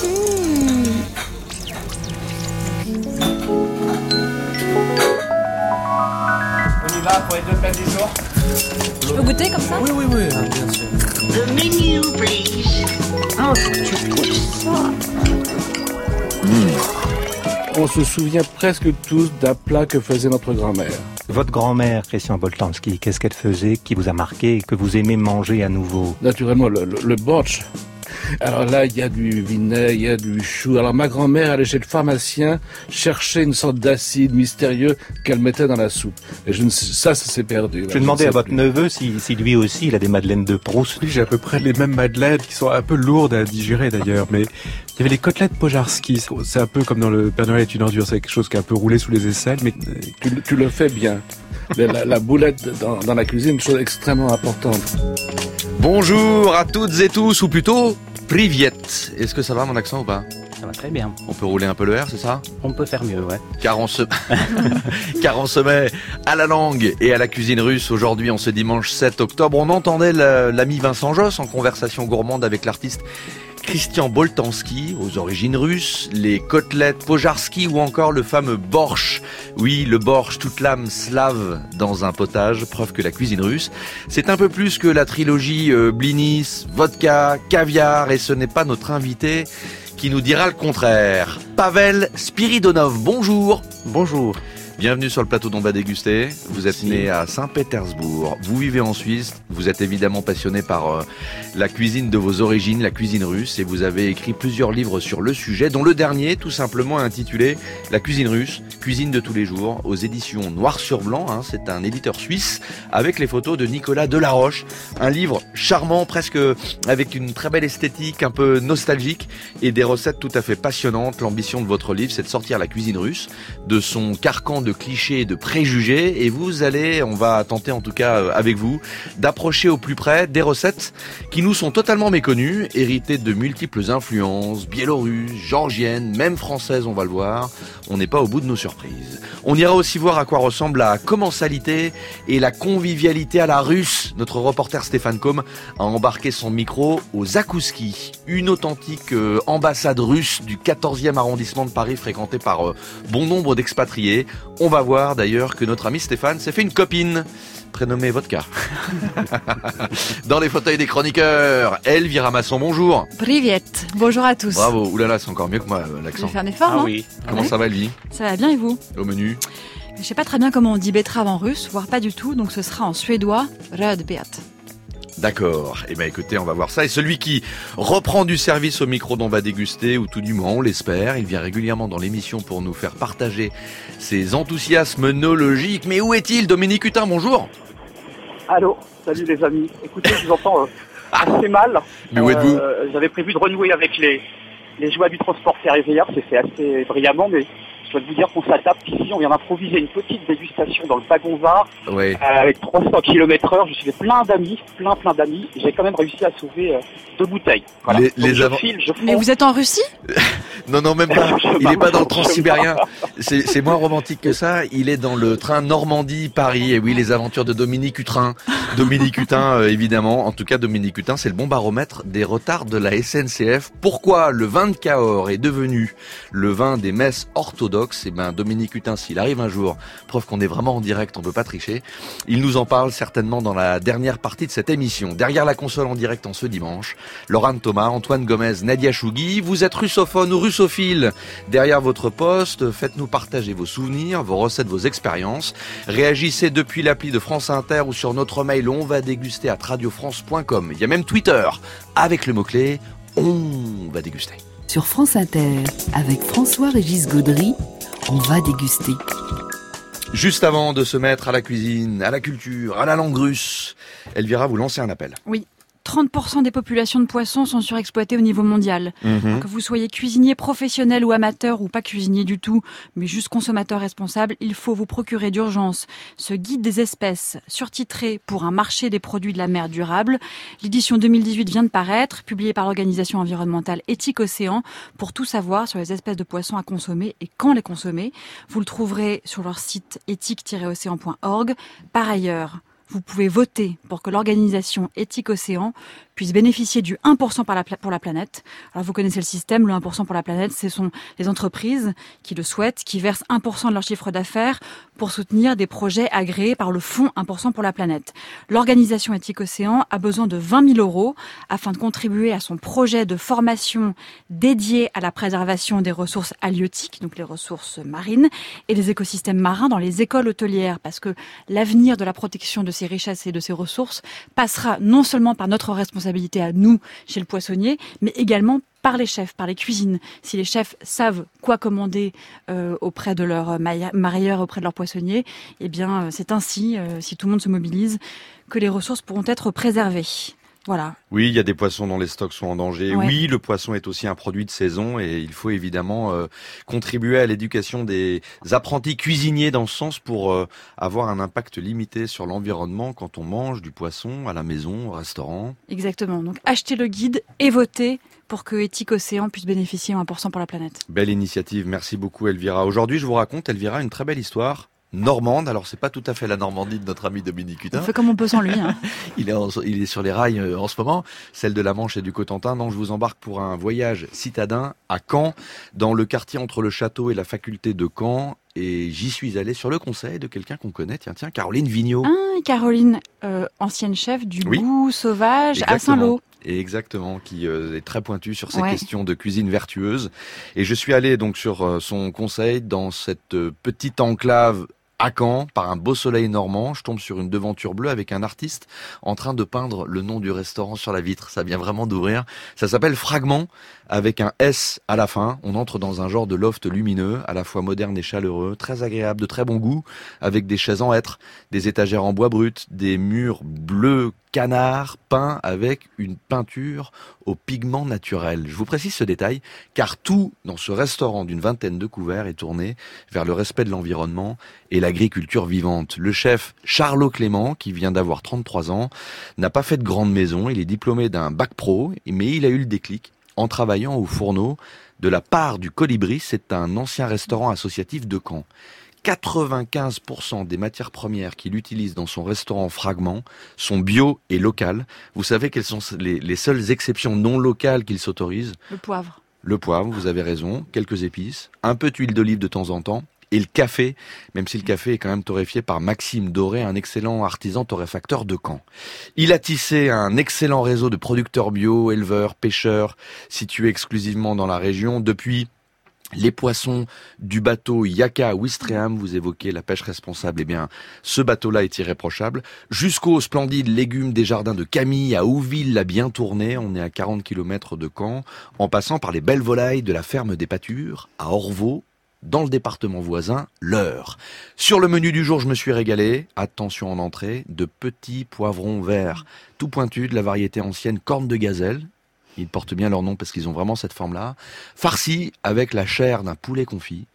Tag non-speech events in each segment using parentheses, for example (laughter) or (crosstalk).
On y va pour les deux plats du jour Je peux goûter comme ça? Oui, oui, oui, hein, bien sûr. The menu, please. Oh, tu ça. On se souvient presque tous d'un plat que faisait notre grand-mère. Votre grand-mère, Christian Boltanski, qu'est-ce qu'elle faisait qui vous a marqué et que vous aimez manger à nouveau? Naturellement, le, le. Alors là, il y a du vinaigre, il y a du chou. Alors ma grand-mère allait chez le pharmacien chercher une sorte d'acide mystérieux qu'elle mettait dans la soupe. Et je ne sais, ça, ça s'est perdu. Je vais demander à votre neveu si, si lui aussi il a des madeleines de Proust. Oui, j'ai à peu près les mêmes madeleines qui sont un peu lourdes à digérer d'ailleurs, mais il y avait les côtelettes Pojarski. C'est un peu comme dans le Père Noël est une ordure, c'est quelque chose qui est un peu roulé sous les aisselles, mais tu, tu le fais bien. La, la boulette dans, dans la cuisine, une chose extrêmement importante. Bonjour à toutes et tous, ou plutôt Priviet. Est-ce que ça va mon accent ou pas? Ça va très bien. On peut rouler un peu le R, c'est ça? On peut faire mieux, ouais. Car on se, (laughs) car on se met à la langue et à la cuisine russe aujourd'hui, en ce dimanche 7 octobre. On entendait l'ami Vincent Joss en conversation gourmande avec l'artiste Christian Boltanski, aux origines russes, les côtelettes Pojarski ou encore le fameux borsch. Oui, le borsch, toute l'âme slave dans un potage, preuve que la cuisine russe, c'est un peu plus que la trilogie euh, blinis, vodka, caviar, et ce n'est pas notre invité qui nous dira le contraire. Pavel Spiridonov, bonjour Bonjour Bienvenue sur le plateau d'On va déguster. Vous êtes né à Saint-Pétersbourg. Vous vivez en Suisse. Vous êtes évidemment passionné par euh, la cuisine de vos origines, la cuisine russe, et vous avez écrit plusieurs livres sur le sujet, dont le dernier, tout simplement intitulé La cuisine russe, cuisine de tous les jours, aux éditions Noir sur Blanc. Hein. C'est un éditeur suisse avec les photos de Nicolas Delaroche. Un livre charmant, presque avec une très belle esthétique, un peu nostalgique, et des recettes tout à fait passionnantes. L'ambition de votre livre, c'est de sortir la cuisine russe de son carcan de clichés, de préjugés, et vous allez, on va tenter en tout cas euh, avec vous, d'approcher au plus près des recettes qui nous sont totalement méconnues, héritées de multiples influences, biélorusses, georgiennes, même françaises, on va le voir. On n'est pas au bout de nos surprises. On ira aussi voir à quoi ressemble la commensalité et la convivialité à la russe. Notre reporter Stéphane Com a embarqué son micro au Zakouski, une authentique euh, ambassade russe du 14e arrondissement de Paris fréquentée par euh, bon nombre d'expatriés. On va voir d'ailleurs que notre ami Stéphane s'est fait une copine prénommée Vodka. (laughs) Dans les fauteuils des chroniqueurs, Elvira Masson, bonjour. Privet, bonjour à tous. Bravo, oulala, c'est encore mieux que moi euh, Je l'accent. vais faire un effort, Ah non oui. Comment ça va Elvie Ça va bien et vous Au menu Je sais pas très bien comment on dit betterave en russe, voire pas du tout, donc ce sera en suédois rödbeet. D'accord. Eh bien écoutez, on va voir ça. Et celui qui reprend du service au micro dont on va déguster, ou tout du moins on l'espère, il vient régulièrement dans l'émission pour nous faire partager ses enthousiasmes nologiques. Mais où est-il Dominique Hutin, bonjour Allô, salut les amis. Écoutez, je vous entends euh, (laughs) assez mal. Mais où êtes-vous? Euh, J'avais prévu de renouer avec les, les joies du transport ferroviaire, c'est fait assez brillamment, mais je dois vous dire qu'on s'adapte ici. On vient d'improviser une petite dégustation dans le wagon VAR Oui. euh, avec 300 km heure. Je suis fait plein d'amis, plein plein d'amis. J'ai quand même réussi à sauver euh, deux bouteilles. Voilà. Les- Donc les je avant- file, je Mais vous êtes en Russie (laughs) Non, non, même pas. (laughs) Il n'est pas dans le transsibérien. C'est c'est moins romantique que ça. Il est dans le train Normandie-Paris. Et oui, les aventures de Dominique Hutin. Dominique Hutin, euh, évidemment. En tout cas, Dominique Hutin, c'est le bon baromètre des retards de la SNCF. Pourquoi le vin de Cahors est devenu le vin des messes orthodoxes Eh ben, Dominique Hutin, s'il arrive un jour, preuve qu'on est vraiment en direct, on peut pas tricher. Il nous en parle certainement dans la dernière partie de cette émission. Derrière la console en direct en ce dimanche, Laurent Thomas, Antoine Gomez, Nadia Chougui, vous êtes russophone ou russophile. Derrière votre poste, faites-nous partager vos souvenirs, vos recettes, vos expériences. Réagissez depuis l'appli de France Inter ou sur notre mail on va déguster à radiofrance.com. Il y a même Twitter avec le mot-clé on va déguster. Sur France Inter, avec François-Régis Gaudry, on va déguster. Juste avant de se mettre à la cuisine, à la culture, à la langue russe, Elvira, vous lancez un appel. Oui. 30% des populations de poissons sont surexploitées au niveau mondial. Que vous soyez cuisinier professionnel ou amateur ou pas cuisinier du tout, mais juste consommateur responsable, il faut vous procurer d'urgence ce guide des espèces surtitré pour un marché des produits de la mer durable. L'édition 2018 vient de paraître, publiée par l'organisation environnementale Éthique Océan pour tout savoir sur les espèces de poissons à consommer et quand les consommer. Vous le trouverez sur leur site éthique-océan.org. Par ailleurs, vous pouvez voter pour que l'organisation Éthique Océan puisse bénéficier du 1% par la pour la planète. Alors vous connaissez le système, le 1% pour la planète, ce sont les entreprises qui le souhaitent, qui versent 1% de leur chiffre d'affaires pour soutenir des projets agréés par le fonds 1% pour la planète. L'organisation Éthique Océan a besoin de 20 000 euros afin de contribuer à son projet de formation dédié à la préservation des ressources halieutiques, donc les ressources marines, et des écosystèmes marins dans les écoles hôtelières, parce que l'avenir de la protection de ces richesses et de ces ressources passera non seulement par notre à nous, chez le poissonnier, mais également par les chefs, par les cuisines. Si les chefs savent quoi commander euh, auprès de leurs marieurs, auprès de leurs poissonniers, eh bien, euh, c'est ainsi, euh, si tout le monde se mobilise, que les ressources pourront être préservées. Voilà. Oui, il y a des poissons dont les stocks sont en danger. Oui, le poisson est aussi un produit de saison et il faut évidemment contribuer à l'éducation des apprentis cuisiniers dans ce sens pour avoir un impact limité sur l'environnement quand on mange du poisson à la maison, au restaurant. Exactement. Donc achetez le guide et votez pour que Éthique Océan puisse bénéficier 1% pour la planète. Belle initiative, merci beaucoup Elvira. Aujourd'hui, je vous raconte, Elvira, une très belle histoire normande. Alors c'est pas tout à fait la Normandie de notre ami Dominique Hutin. On fait comme on peut sans lui. Hein. (laughs) il, est il est sur les rails euh, en ce moment, celle de la Manche et du Cotentin. Donc je vous embarque pour un voyage citadin à Caen, dans le quartier entre le château et la faculté de Caen. Et j'y suis allé sur le conseil de quelqu'un qu'on connaît. Tiens, tiens, Caroline Vigneault. Ah, Caroline, euh, ancienne chef du goût sauvage à Saint-Lô. Exactement, qui euh, est très pointu sur ces questions de cuisine vertueuse. Et je suis allé donc sur son conseil dans cette petite enclave à Caen, par un beau soleil normand, je tombe sur une devanture bleue avec un artiste en train de peindre le nom du restaurant sur la vitre. Ça vient vraiment d'ouvrir. Ça s'appelle Fragment, avec un S à la fin. On entre dans un genre de loft lumineux, à la fois moderne et chaleureux, très agréable, de très bon goût, avec des chaises en hêtre, des étagères en bois brut, des murs bleus canard peints avec une peinture au pigment naturel. Je vous précise ce détail, car tout dans ce restaurant d'une vingtaine de couverts est tourné vers le respect de l'environnement et l'agriculture vivante. Le chef Charlot Clément, qui vient d'avoir 33 ans, n'a pas fait de grande maison, il est diplômé d'un bac pro, mais il a eu le déclic en travaillant au fourneau de la part du Colibri, c'est un ancien restaurant associatif de Caen. 95% des matières premières qu'il utilise dans son restaurant Fragment sont bio et locales. Vous savez quelles sont les, les seules exceptions non locales qu'il s'autorise? Le poivre. Le poivre, vous avez raison, quelques épices, un peu d'huile d'olive de temps en temps, et le café, même si le café est quand même torréfié par Maxime Doré, un excellent artisan torréfacteur de Caen. Il a tissé un excellent réseau de producteurs bio, éleveurs, pêcheurs, situés exclusivement dans la région depuis les poissons du bateau Yaka Wistreham, vous évoquez la pêche responsable, eh bien, ce bateau-là est irréprochable. Jusqu'aux splendides légumes des jardins de Camille à Ouville, la bien tournée, on est à 40 km de Caen, en passant par les belles volailles de la ferme des Pâtures, à Orvaux, dans le département voisin, l'heure. Sur le menu du jour, je me suis régalé, attention en entrée, de petits poivrons verts, tout pointus de la variété ancienne corne de gazelle. Ils portent bien leur nom parce qu'ils ont vraiment cette forme-là. Farci avec la chair d'un poulet confit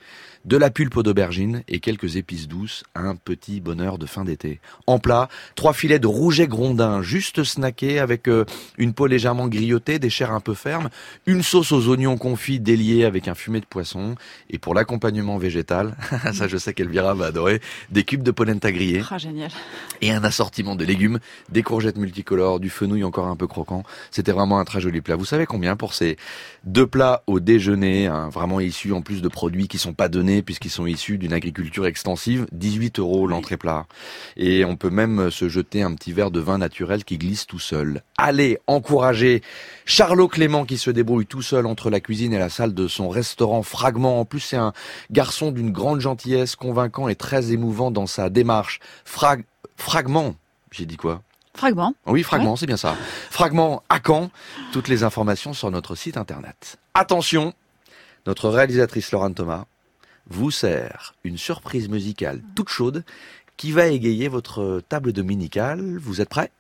de la pulpe d'aubergine et quelques épices douces, un petit bonheur de fin d'été. En plat, trois filets de rouget grondin, juste snackés avec euh, une peau légèrement grillotée, des chairs un peu fermes, une sauce aux oignons confits déliée avec un fumet de poisson, et pour l'accompagnement végétal, (laughs) ça je sais qu'Elvira va adorer, des cubes de polenta grillés. Ah, génial. Et un assortiment de légumes, des courgettes multicolores, du fenouil encore un peu croquant. C'était vraiment un très joli plat. Vous savez combien pour ces deux plats au déjeuner, hein, vraiment issus en plus de produits qui sont pas donnés puisqu'ils sont issus d'une agriculture extensive. 18 euros l'entrée plat. Et on peut même se jeter un petit verre de vin naturel qui glisse tout seul. Allez, encourager Charlot Clément qui se débrouille tout seul entre la cuisine et la salle de son restaurant Fragment. En plus, c'est un garçon d'une grande gentillesse, convaincant et très émouvant dans sa démarche. Frag... Fragment. J'ai dit quoi? Fragment. Oui, fragment, c'est bien ça. Fragment à Caen. Toutes les informations sur notre site internet. Attention, notre réalisatrice Laurent Thomas vous sert une surprise musicale toute chaude qui va égayer votre table dominicale. Vous êtes prêts?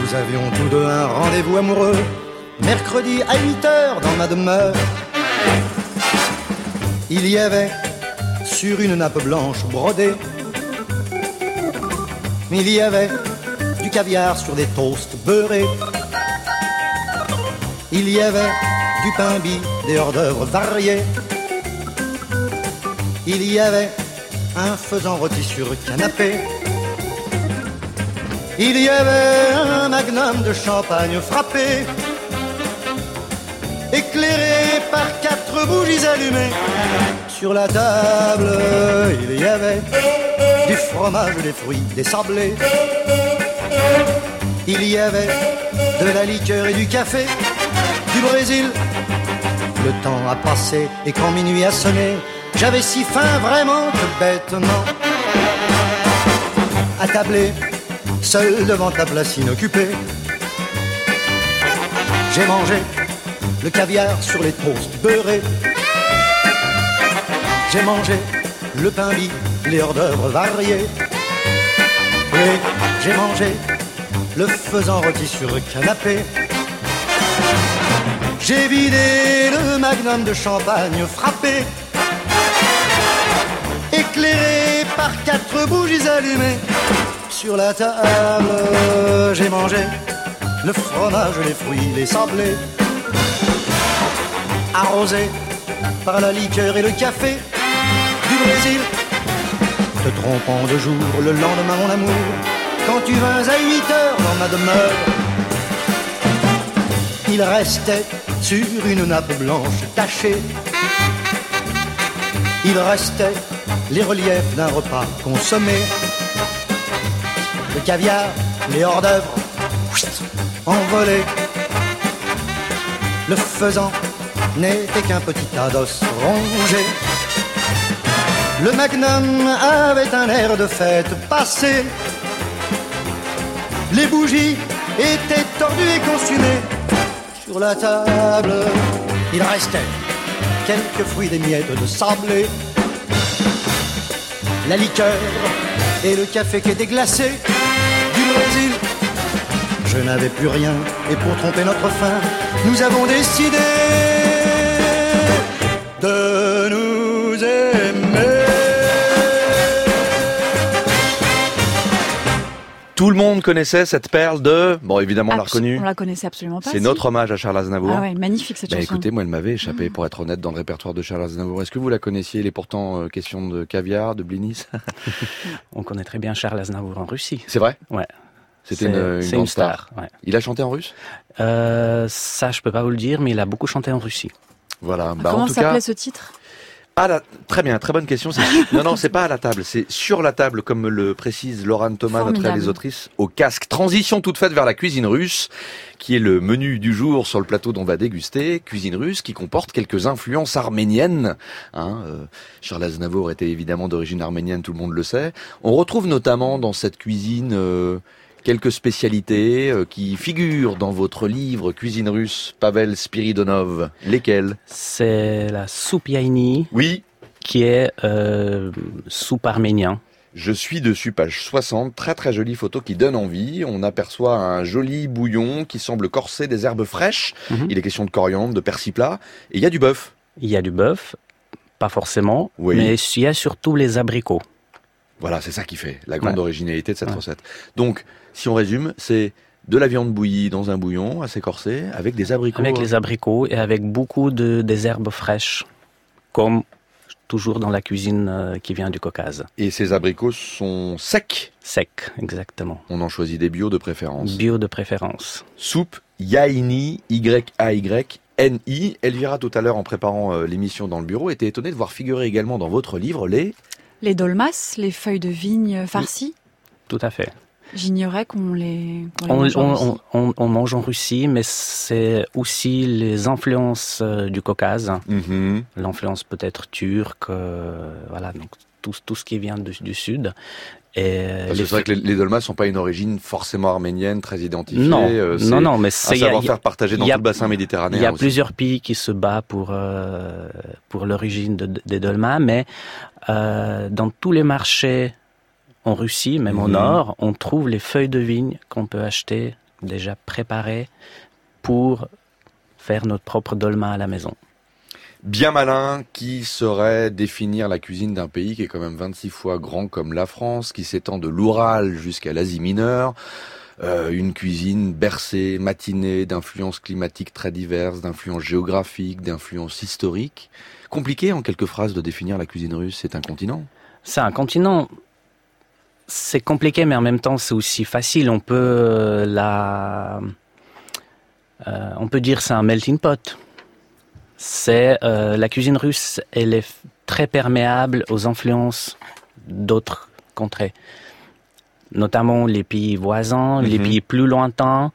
Nous avions tous deux un rendez-vous amoureux, mercredi à 8 heures dans ma demeure. Il y avait sur une nappe blanche brodée, il y avait du caviar sur des toasts beurrés. Il y avait du pain bis, des hors-d'œuvre variés. il y avait un faisant rôti sur canapé. Il y avait un magnum de champagne frappé, éclairé par quatre bougies allumées. Sur la table, il y avait du fromage, des fruits, des sablés. Il y avait de la liqueur et du café, du Brésil. Le temps a passé et quand minuit a sonné, j'avais si faim vraiment que bêtement. Attablé, seul devant ta place inoccupée, j'ai mangé le caviar sur les toasts beurrés. J'ai mangé le pain lit, les hors d'œuvre variés. Oui, j'ai mangé le faisant rôti sur canapé. J'ai vidé le magnum de champagne frappé, éclairé par quatre bougies allumées. Sur la table, j'ai mangé le fromage, les fruits, les sablés, arrosé par la liqueur et le café du Brésil. Te trompant de jour le lendemain, mon amour, quand tu vins à 8 heures dans ma demeure, il restait sur une nappe blanche tachée. Il restait les reliefs d'un repas consommé. Le caviar, les hors d'œuvre, envolés. Le faisant n'était qu'un petit tas d'os rongés. Le magnum avait un air de fête passée. Les bougies étaient tordues et consumées. Sur la table, il restait quelques fruits des miettes de sablé. La liqueur et le café qui était glacé du Brésil. Je n'avais plus rien et pour tromper notre faim, nous avons décidé Tout le monde connaissait cette perle de... Bon, évidemment, on l'a reconnue. On la connaissait absolument pas. C'est si. notre hommage à Charles Aznavour. Ah ouais, magnifique cette Bah, chanson. écoutez, moi, elle m'avait échappé, pour être honnête, dans le répertoire de Charles Aznavour. Est-ce que vous la connaissiez Il est pourtant euh, question de caviar, de blinis. (laughs) On connaît très bien Charles Aznavour en Russie. C'est vrai? Ouais. C'était C'est- une, une c'est grande une star. star, ouais. Il a chanté en russe? Euh, ça, je peux pas vous le dire, mais il a beaucoup chanté en Russie. Voilà. Bah, Comment s'appelait ce titre? À la... très bien, très bonne question. (laughs) Non, non, c'est pas à la table, c'est sur la table, comme le précise Laurent Thomas, notre réalisatrice, au casque. Transition toute faite vers la cuisine russe, qui est le menu du jour sur le plateau dont on va déguster. Cuisine russe qui comporte quelques influences arméniennes. Hein, euh, Charles Aznavour était évidemment d'origine arménienne, tout le monde le sait. On retrouve notamment dans cette cuisine euh, quelques spécialités euh, qui figurent dans votre livre Cuisine russe, Pavel Spiridonov. Lesquelles? C'est la soupe yaïni, Oui, qui est euh, soupe arménien. Je suis dessus, page 60, très très jolie photo qui donne envie. On aperçoit un joli bouillon qui semble corser des herbes fraîches. Mhm. Il est question de coriandre, de persil plat, et il y a du bœuf. Il y a du bœuf, pas forcément, Oui. mais il y a surtout les abricots. Voilà, c'est ça qui fait la grande Ouais. originalité de cette Ouais. recette. Donc, si on résume, c'est de la viande bouillie dans un bouillon assez corsé, avec des abricots. Avec les abricots et avec beaucoup de des herbes fraîches, comme toujours dans la cuisine euh, qui vient du Caucase. Et ces abricots sont secs. Sec, exactement. On en choisit des bio de préférence. Bio de préférence. Soupe Yaini, Y-A-Y-N-I. Elvira, tout à l'heure, en préparant euh, l'émission dans le bureau, était étonnée de voir figurer également dans votre livre les Les dolmas, les feuilles de vigne farcies. Tout à fait. J'ignorais qu'on les, On, mangeait en Russie. on- on- on mange en Russie, mais c'est aussi les influences euh, du Caucase, Mhm. l'influence peut-être turque, euh, voilà, donc tout, tout ce qui vient du, du sud. Les- c'est vrai que les, les dolmas sont pas une origine forcément arménienne, très identifiée. non, euh, non, non, mais Un c'est a- savoir-faire partagé dans il y a- tout le bassin méditerranéen. Il y a aussi. plusieurs pays qui se battent pour euh, pour l'origine de- des dolmas, mais euh, dans tous les marchés en Russie, même au Mhm. nord, on trouve les feuilles de vigne qu'on peut acheter déjà préparées pour faire notre propre dolma à la maison. Bien malin qui saurait définir la cuisine d'un pays qui est quand même 26 fois grand comme la France, qui s'étend de l'Oural jusqu'à l'Asie mineure. euh, une cuisine bercée, matinée d'influences climatiques très diverses, d'influences géographiques, d'influences historiques. Compliqué en quelques phrases de définir la cuisine russe, c'est un continent? C'est un continent. C'est compliqué, mais en même temps, c'est aussi facile. On peut euh, la, euh, on peut dire c'est un melting pot. C'est euh, la cuisine russe, elle est très perméable aux influences d'autres contrées, notamment les pays voisins, les Mhm. pays plus lointains.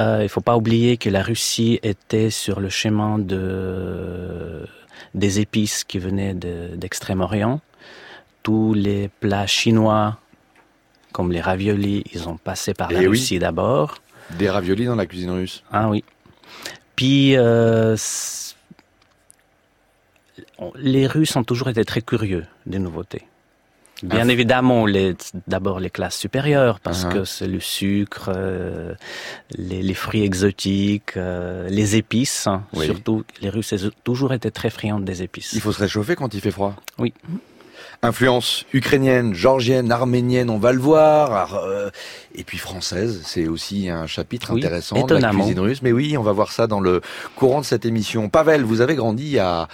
Euh, il faut pas oublier que la Russie était sur le chemin de des épices qui venaient de- d'Extrême-Orient. Tous les plats chinois, comme les raviolis, ils ont passé par la Eh oui. Russie d'abord. Des raviolis dans la cuisine russe. Ah oui. Puis euh, les Russes ont toujours été très curieux des nouveautés. Bien Ah. évidemment, d'abord les classes supérieures, parce Uh-huh. que c'est le sucre, euh, les, les fruits exotiques, euh, les épices. hein. Oui. Surtout, les Russes ont toujours été très friands des épices. Il faut se réchauffer quand il fait froid. Oui. Influence ukrainienne, georgienne, arménienne, on va le voir. Euh, et puis française, c'est aussi un chapitre Oui, intéressant de la cuisine russe. Mais oui, on va voir ça dans le courant de cette émission. Pavel, vous avez grandi à,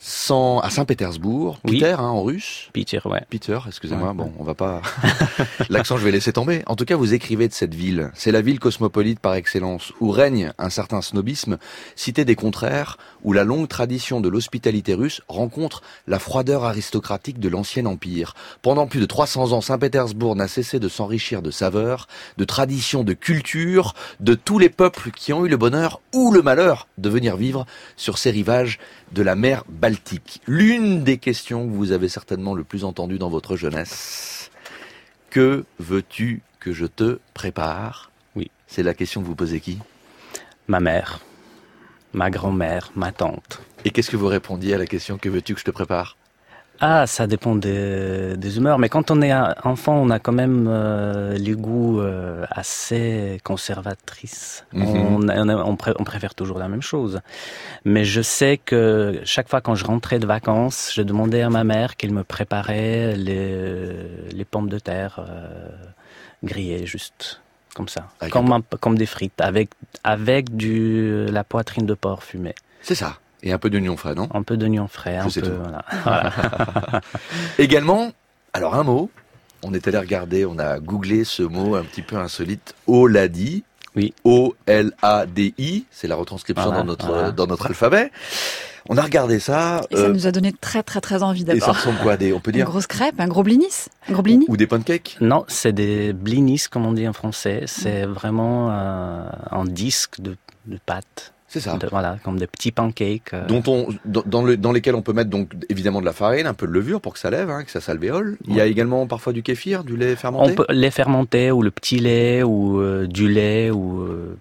À Saint-Pétersbourg, Oui. Peter, hein, en russe. Peter, ouais. Peter, excusez-moi, Ouais. bon, on va pas... (laughs) L'accent, je vais laisser tomber. En tout cas, vous écrivez de cette ville. C'est la ville cosmopolite par excellence, où règne un certain snobisme, cité des contraires, où la longue tradition de l'hospitalité russe rencontre la froideur aristocratique de l'ancien empire. Pendant plus de 300 ans, Saint-Pétersbourg n'a cessé de s'enrichir de saveurs, de traditions, de culture, de tous les peuples qui ont eu le bonheur ou le malheur de venir vivre sur ces rivages de la mer Baltique. L'une des questions que vous avez certainement le plus entendues dans votre jeunesse. Que veux-tu que je te prépare? Oui. C'est la question que vous posez qui? Ma mère, ma grand-mère, ma tante. Et qu'est-ce que vous répondiez à la question que veux-tu que je te prépare? Ah, ça dépend des, des humeurs. Mais quand on est enfant, on a quand même euh, les goûts euh, assez conservatrices. Mhm. on, on, on pré- on préfère toujours la même chose. Mais je sais que chaque fois quand je rentrais de vacances, je demandais à ma mère qu'elle me préparait les, les pommes de terre euh, grillées, juste comme ça, comme, un comme des frites, avec avec du la poitrine de porc fumée, C'est ça. Et un peu d'oignon frais, non? Un peu d'oignon frais, un peu. tout. Voilà. (laughs) Voilà. (laughs) Également, alors un mot, on est allé regarder, on a googlé ce mot un petit peu insolite, Oladi. Oui. O-L-A-D-I, c'est la retranscription Voilà, dans notre voilà. dans notre alphabet. On a regardé ça. Et ça euh, nous a donné très très très envie et ça d'abord. ressemble quoi des, On peut Une dire grosse crêpe, un gros blinis, un gros blini. ou des pancakes? Non, c'est des blinis, comme on dit en français. C'est vraiment euh, un disque de, de pâte. C'est ça. De- voilà, comme des petits pancakes. euh. dont on, dans, le- dans lesquels on peut mettre donc évidemment de la farine, un peu de levure pour que ça lève, hein, que ça s'alvéole. Il y a également parfois du kéfir, du lait fermenté? on peut les fermenter, ou le petit lait, ou euh, du lait, ou euh,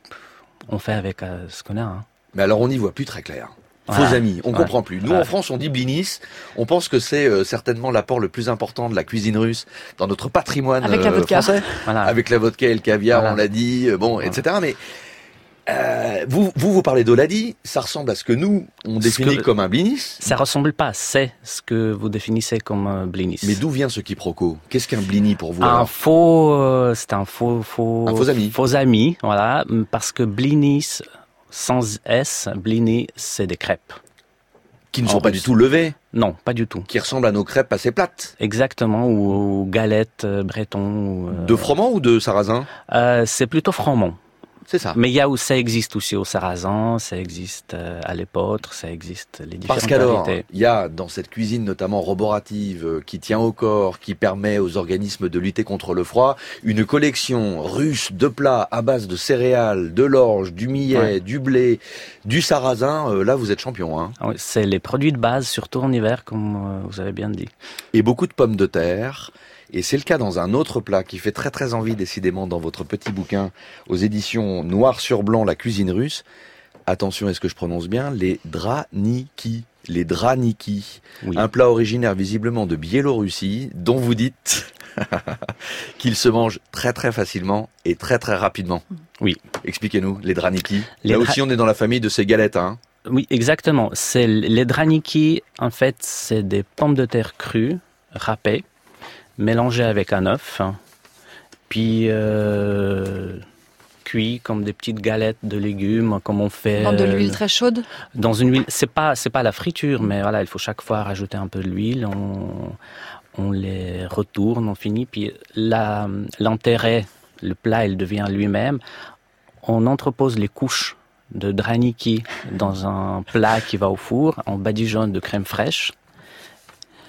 on fait avec euh, ce qu'on a. hein. Mais alors on n'y voit plus très clair. Faux Voilà. amis, on Ouais. comprend plus. Nous Ouais. en France on dit blinis, on pense que c'est euh, certainement l'apport le plus important de la cuisine russe dans notre patrimoine Avec la vodka. français, Voilà. avec la vodka et le caviar, Voilà. on l'a dit, euh, bon, etc. Mais euh, vous, vous vous parlez d'Oladi, ça ressemble à ce que nous on Ce définit que- comme un blinis? Ça ressemble pas, c'est ce que vous définissez comme un blinis. Mais d'où vient ce quiproquo? Qu'est-ce qu'un blini pour vous un faux, euh, c'est un faux, faux, Un faux ami. Faux ami, voilà, parce que blinis sans s, blini, c'est des crêpes. Qui ne en sont pas du tout levés, Non, pas du tout. qui ressemblent à nos crêpes assez plates. Exactement, ou, ou galettes euh, breton. ou, euh, De froment ou de sarrasin? Euh, C'est plutôt froment. C'est ça. Mais il y a où ça existe aussi au sarrasin, ça existe euh, à l'épeautre, ça existe les différentes Parce qu'alors, il y a dans cette cuisine notamment roborative euh, qui tient au corps, qui permet aux organismes de lutter contre le froid, une collection russe de plats à base de céréales, de l'orge, du millet, Ouais. du blé, du sarrasin. euh, là, vous êtes champion. Hein. Ah oui, C'est les produits de base, surtout en hiver, comme vous avez bien dit. Et beaucoup de pommes de terre. Et c'est le cas dans un autre plat qui fait très très envie décidément dans votre petit bouquin aux éditions Noir sur Blanc, la cuisine russe. Attention, est-ce que je prononce bien? Les draniki. Les draniki. Oui. Un plat originaire visiblement de Biélorussie, dont vous dites (laughs) qu'il se mange très très facilement et très très rapidement. Oui. Expliquez-nous, les draniki. Les Là dra- aussi, on est dans la famille de ces galettes. Hein. Oui, exactement. C'est les draniki. En fait, c'est des pommes de terre crues, râpées, mélangées avec un œuf, puis euh, cuits comme des petites galettes de légumes, comme on fait. Dans de euh, l'huile très chaude? Dans une huile, c'est pas c'est pas la friture, mais voilà, il faut chaque fois rajouter un peu de l'huile. On, on les retourne, on finit, puis la l'enterré, le plat, il devient lui-même. On entrepose les couches de draniki dans un plat qui va au four, en badigeonne de crème fraîche.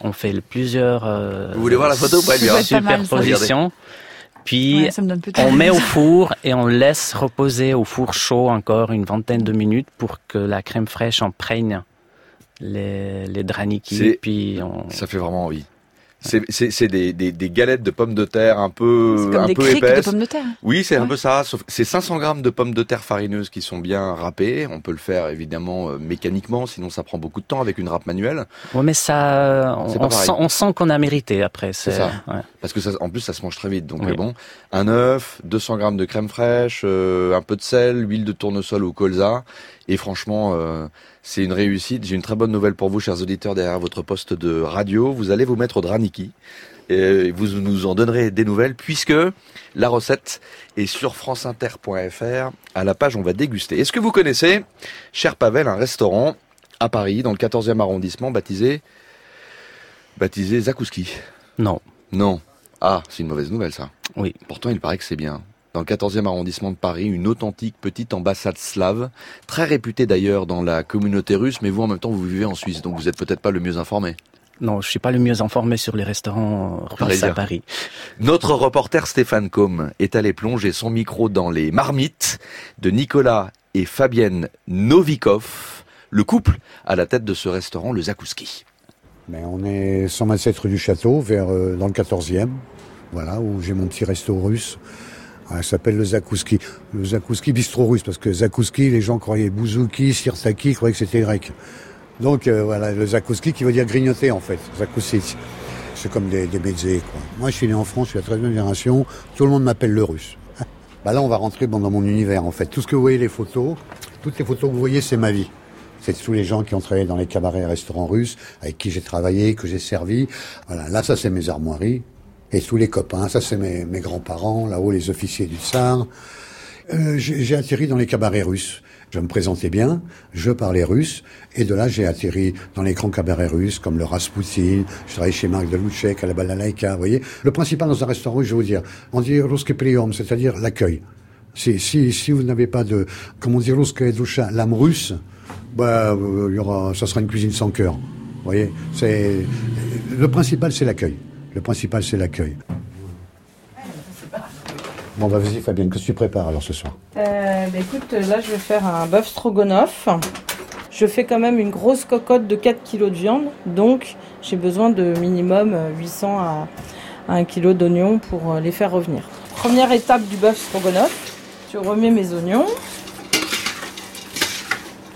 On fait le plusieurs euh, Vous voulez voir la photo ou pas. Puis Ouais, on met au four et on laisse reposer au four chaud encore une vingtaine de minutes pour que la crème fraîche imprègne les, les draniki. C'est- Puis on... Ça fait vraiment envie. C'est- des, des, des galettes de pommes de terre un peu, C'est comme un des peu criques de épaisses. pommes de terre. Oui, c'est un peu ça. C'est 500 grammes de pommes de terre farineuses qui sont bien râpées. On peut le faire évidemment euh, mécaniquement, sinon ça prend beaucoup de temps avec une râpe manuelle. Ouais, mais ça, on, pas on sent, on sent qu'on a mérité après. C'est ça. ouais. Parce que ça, en plus, ça se mange très vite. Donc Oui. euh, bon, un œuf, 200 grammes de crème fraîche, euh, un peu de sel, huile de tournesol ou colza. Et franchement, euh, c'est une réussite. J'ai une très bonne nouvelle pour vous, chers auditeurs, derrière votre poste de radio. Vous allez vous mettre au draniki. Et vous nous en donnerez des nouvelles puisque la recette est sur franceinter.fr. À la page, on va déguster. Est-ce que vous connaissez, cher Pavel, un restaurant à Paris, dans le 14e arrondissement, baptisé, baptisé Zakouski? Non. Non. Ah, c'est une mauvaise nouvelle, ça. Oui. Pourtant, il paraît que c'est bien. Dans le 14e arrondissement de Paris, une authentique petite ambassade slave, très réputée d'ailleurs dans la communauté russe, mais vous, en même temps, vous vivez en Suisse, donc vous êtes peut-être pas le mieux informé. Non, je suis pas le mieux informé sur les restaurants russes à Paris. Notre reporter Stéphane Combe est allé plonger son micro dans les marmites de Nicolas et Fabienne Novikov, le couple à la tête de ce restaurant, le Zakouski. Mais on est 127 rue du Château, vers dans le 14e, voilà, où j'ai mon petit resto russe. Ça s'appelle le Zakouski. Le Zakouski bistrot russe, parce que Zakouski, les gens croyaient bouzouki, sirsaki, croyaient que c'était grec. Donc euh, voilà, le Zakouski qui veut dire grignoter en fait, Zakouski. C'est comme des, des mezzés, quoi. Moi je suis né en France, je suis la 13e génération, tout le monde m'appelle le russe. (laughs) bah là on va rentrer dans mon univers en fait. Tout ce que vous voyez, les photos, toutes les photos que vous voyez, c'est ma vie. C'est tous les gens qui ont travaillé dans les cabarets et restaurants russes, avec qui j'ai travaillé, que j'ai servi. Voilà, là ça c'est mes armoiries. Et tous les copains, ça c'est mes, mes grands-parents, là-haut les officiers du tsar. Euh, j'ai atterri dans les cabarets russes. Je me présentais bien, je parlais russe, et de là j'ai atterri dans les grands cabarets russes comme le Rasputin, je travaillais chez Marc Delouchek, à la Balalaïka, vous voyez. Le principal dans un restaurant russe, je vais vous dire, on dit priom, c'est-à-dire l'accueil. Si, si, si vous n'avez pas de, comment dire, dusha, l'âme russe, bah, euh, il y aura, ça sera une cuisine sans cœur. Vous voyez, c'est, le principal c'est l'accueil. Le principal c'est l'accueil. Bon, bah vas-y Fabienne, que tu prépares alors ce soir? Euh, bah, écoute, là je vais faire un bœuf stroganoff. Je fais quand même une grosse cocotte de 4 kg de viande, donc j'ai besoin de minimum euh, 800 à, à 1 kg d'oignons pour euh, les faire revenir. Première étape du bœuf stroganoff, je remets mes oignons.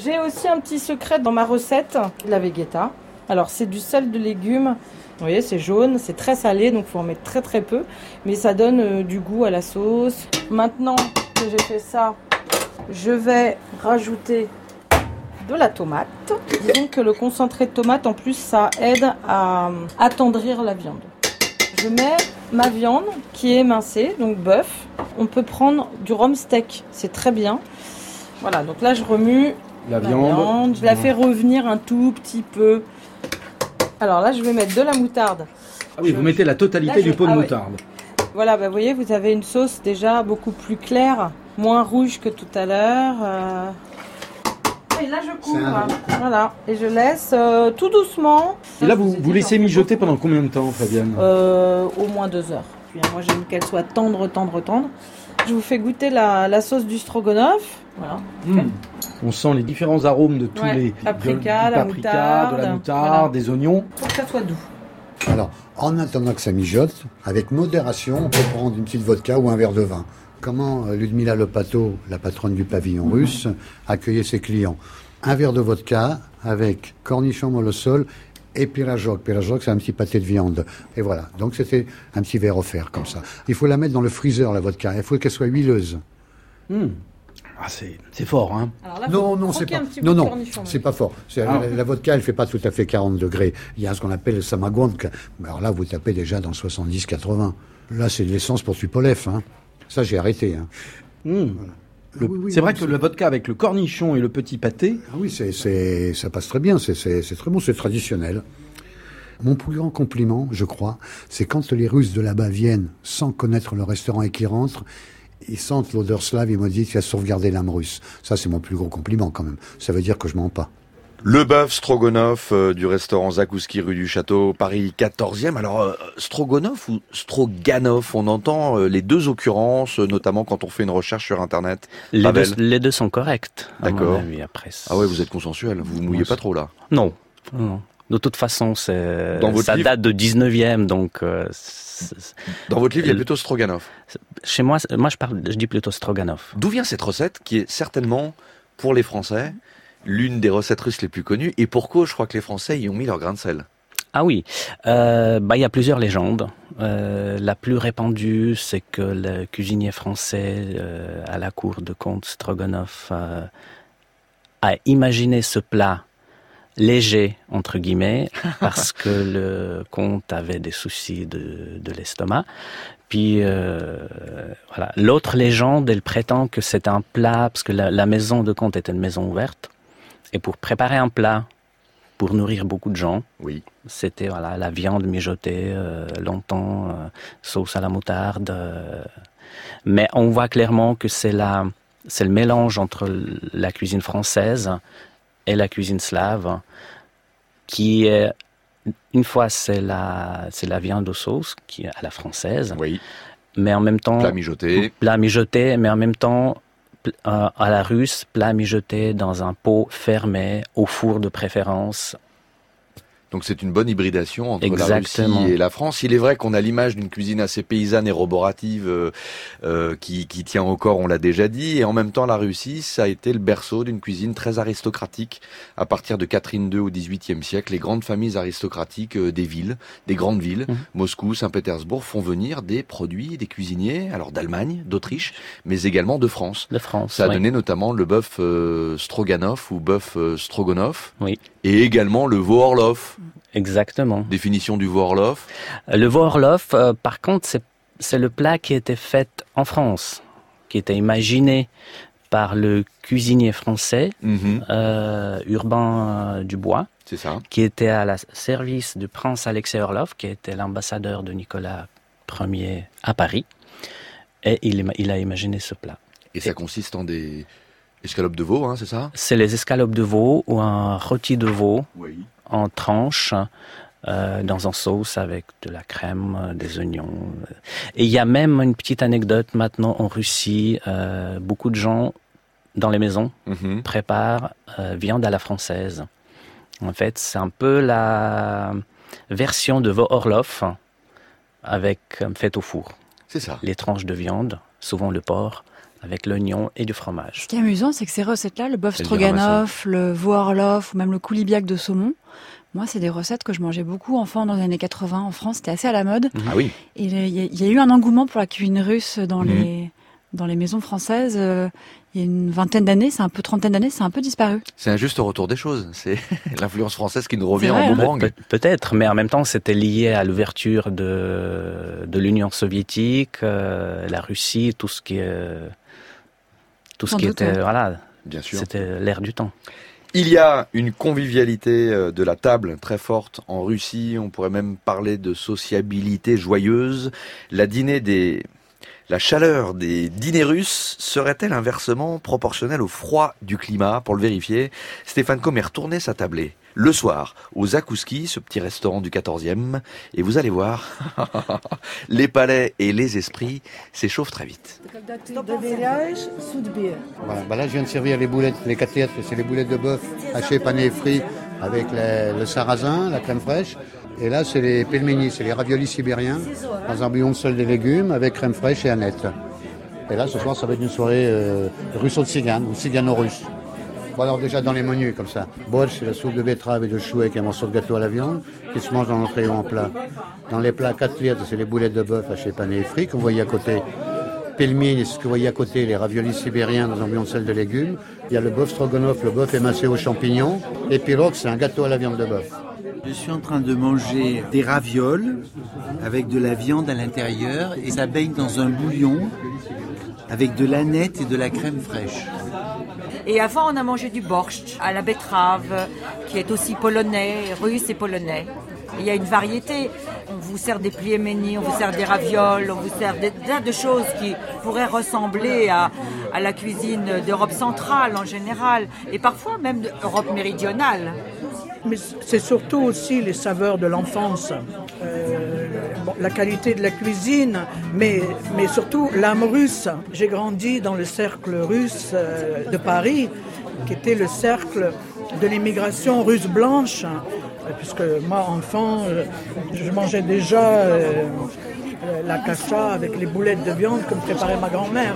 J'ai aussi un petit secret dans ma recette, la vegeta. Alors c'est du sel de légumes, vous voyez c'est jaune, c'est très salé donc il faut en mettre très très peu, mais ça donne euh, du goût à la sauce. Maintenant que j'ai fait ça, je vais rajouter de la tomate. Disons que le concentré de tomate en plus ça aide à euh, attendrir la viande. Je mets ma viande qui est émincée, donc bœuf. On peut prendre du rhum steak, c'est très bien. Voilà, donc là je remue La viande. je la fais revenir un tout petit peu. Alors là, je vais mettre de la moutarde. Ah oui, vous mettez la totalité Là, je- du pot de ah ouais. moutarde. Voilà, bah, vous voyez, vous avez une sauce déjà beaucoup plus claire, moins rouge que tout à l'heure. euh. Et là, je couvre. Voilà, et je laisse euh, tout doucement. Et là, vous, vous laissez mijoter pendant combien de temps, Fabienne Euh, au moins deux heures. Puis, moi, j'aime qu'elle soit tendre, tendre, tendre. Je vous fais goûter la, la sauce du stroganoff. Voilà. Hmm. On sent les différents arômes de tous Ouais, les paprika, du la paprika, moutarde, de la moutarde, voilà. des oignons. Pour que ça soit doux. Alors, en attendant que ça mijote, avec modération, on peut prendre une petite vodka ou un verre de vin. Comment euh, Ludmila Lepato, la patronne du pavillon russe, accueillait ses clients? Un verre de vodka avec cornichon molosol et pirajok. Pirajok, c'est un petit pâté de viande. Et voilà. Donc, c'était un petit verre offert, comme ça. Il faut la mettre dans le freezer, la vodka. Il faut qu'elle soit huileuse. Hmm. Ah, c'est fort, hein Alors là, Non, non, c'est pas. Non, non, c'est pas fort. C'est- Ah. la, la vodka, elle fait pas tout à fait 40 degrés. Il y a ce qu'on appelle le samagonka. Alors là, vous tapez déjà dans le 70-80. Là, c'est de l'essence pour Tupolev. Hein. Ça, j'ai arrêté. Hein. Voilà. Le- oui, oui, c'est vrai oui, que le vodka avec le cornichon et le petit pâté, Ah oui, c'est, ça passe très bien, c'est, très bon, c'est traditionnel. Mon plus grand compliment, je crois, c'est quand les Russes de là-bas viennent sans connaître le restaurant et qui rentrent, ils sentent l'odeur slave, ils me disent qu'il a sauvegardé l'âme russe. Ça, c'est mon plus gros compliment quand même. Ça veut dire que je mens pas. Le bœuf stroganoff euh, du restaurant Zakouski rue du Château, Paris 14e. Alors, euh, stroganoff ou stroganov, on entend euh, les deux occurrences, euh, notamment quand on fait une recherche sur Internet. Les deux, les deux sont corrects. D'accord. après. Ah ouais, vous êtes consensuel, vous vous mouillez pas trop là. Non. non. De toute façon, c'est ça livre date de 19e, donc. euh, Dans votre livre, il y a plutôt stroganoff. Chez moi, moi je parle, je dis plutôt stroganoff. D'où vient cette recette qui est certainement, pour les Français, l'une des recettes russes les plus connues et pour cause, je crois que les Français y ont mis leur grain de sel? Ah oui, euh, bah il y a plusieurs légendes. Euh, la plus répandue, c'est que le cuisinier français euh, à la cour de comte Stroganoff euh, a imaginé ce plat léger entre guillemets (laughs) parce que le comte avait des soucis de, de l'estomac. Puis euh, voilà, l'autre légende, elle prétend que c'est un plat parce que la, la maison de comte était une maison ouverte et pour préparer un plat pour nourrir beaucoup de gens. Oui. C'était voilà la viande mijotée euh, longtemps, euh, sauce à la moutarde. mais on voit clairement que c'est la c'est le mélange entre la cuisine française et la cuisine slave qui est une fois c'est la c'est la viande aux sauces qui est à la française. Oui. Mais en même temps Plat mijoté. plat mijoté, mais en même temps euh, à la russe, plat mijoté dans un pot fermé au four de préférence. Donc c'est une bonne hybridation entre Exactement. la Russie et la France. Il est vrai qu'on a l'image d'une cuisine assez paysanne et roborative euh, euh, qui, qui tient encore, on l'a déjà dit, et en même temps la Russie, ça a été le berceau d'une cuisine très aristocratique à partir de Catherine II au XVIIIe siècle. Les grandes familles aristocratiques euh, des villes, des grandes villes, Mhm. Moscou, Saint-Pétersbourg, font venir des produits, des cuisiniers, alors d'Allemagne, d'Autriche, mais également de France. De France. Ça a oui. donné notamment le bœuf euh, stroganoff ou bœuf euh, strogonoff, Oui. et également le veau orloff. Exactement. Définition du veau orloff. Le veau orloff, euh, par contre, c'est le plat qui était fait en France, qui était imaginé par le cuisinier français Mhm. euh, Urbain euh, Dubois, ça. qui était à la service du prince Alexei Orlov, qui était l'ambassadeur de Nicolas Ier à Paris, et il a imaginé ce plat. Et ça consiste en des escalopes de veau, hein, c'est ça? C'est les escalopes de veau ou un rôti de veau Oui. En tranches euh, dans un sauce avec de la crème, euh, des oignons. Et il y a même une petite anecdote maintenant en Russie. euh, beaucoup de gens dans les maisons Mhm. préparent euh, viande à la française. En fait, c'est un peu la version de veau Orloff avec fait au four. C'est ça. Les tranches de viande, souvent le porc, avec l'oignon et du fromage. Ce qui est amusant, c'est que ces recettes-là, le bœuf stroganoff, le veau orloff ou même le coulibiac de saumon, moi, c'est des recettes que je mangeais beaucoup enfant dans les années 80 en France. C'était assez à la mode. Ah oui. Et il y, a- il y a eu un engouement pour la cuisine russe dans Mhm. les dans les maisons françaises. euh, Il y a une vingtaine d'années, c'est un peu trentaine d'années, c'est un peu disparu. C'est un juste retour des choses. C'est (laughs) l'influence française qui nous revient vrai, en hein. boomerang. Pe- Peut-être, mais en même temps, c'était lié à l'ouverture de, de l'Union soviétique, euh, la Russie, tout ce qui, est- tout ce qui doute, était, ouais. voilà, Bien sûr. c'était l'ère du temps. Il y a une convivialité euh, de la table très forte en Russie. On pourrait même parler de sociabilité joyeuse. La dîner des la chaleur des dîners russes serait-elle inversement proportionnelle au froid du climat? Pour le vérifier, Stéphane Com est retourné sa tablée le soir au Zakouski, ce petit restaurant du 14e, et vous allez voir, (laughs) les palais et les esprits s'échauffent très vite. Voilà, bah là, je viens de servir les boulettes, les côtelettes, c'est les boulettes de bœuf hachées, panées et frites avec le, le sarrasin, la crème fraîche. Et là, c'est les pelmenis, c'est les raviolis sibériens dans un bouillon de des légumes avec crème fraîche et aneth. Et là, ce soir, ça va être une soirée euh, russo de cigane, ou cigano-russe. Alors déjà dans les menus, comme ça. Borsch, c'est la soupe de betterave et de chou avec un morceau de gâteau à la viande, qui se mange dans l'entrée ou en plat. Dans les plats côtelettes, c'est les boulettes de bœuf hachées, panées et frites, vous voyez à côté. Pelmine, ce que vous voyez à côté, les raviolis sibériens dans un bouillon de légumes. Il y a le bœuf stroganoff, le bœuf émincé aux champignons. Et pirog, c'est un gâteau à la viande de bœuf. Je suis en train de manger des ravioles avec de la viande à l'intérieur et ça baigne dans un bouillon avec de l'aneth et de la crème fraîche. Et avant, on a mangé du borscht à la betterave, qui est aussi polonais, russe et polonais. Il y a une variété. On vous sert des pliemeni, on vous sert des ravioles, on vous sert des tas de choses qui pourraient ressembler à, à la cuisine d'Europe centrale en général, et parfois même d'Europe méridionale. Mais c'est surtout aussi les saveurs de l'enfance. Euh, bon, la qualité de la cuisine, mais, mais surtout l'âme russe. J'ai grandi dans le cercle russe euh, de Paris, qui était le cercle de l'immigration russe blanche, euh, puisque moi, enfant, euh, je mangeais déjà euh, la cacha avec les boulettes de viande que me préparait ma grand-mère.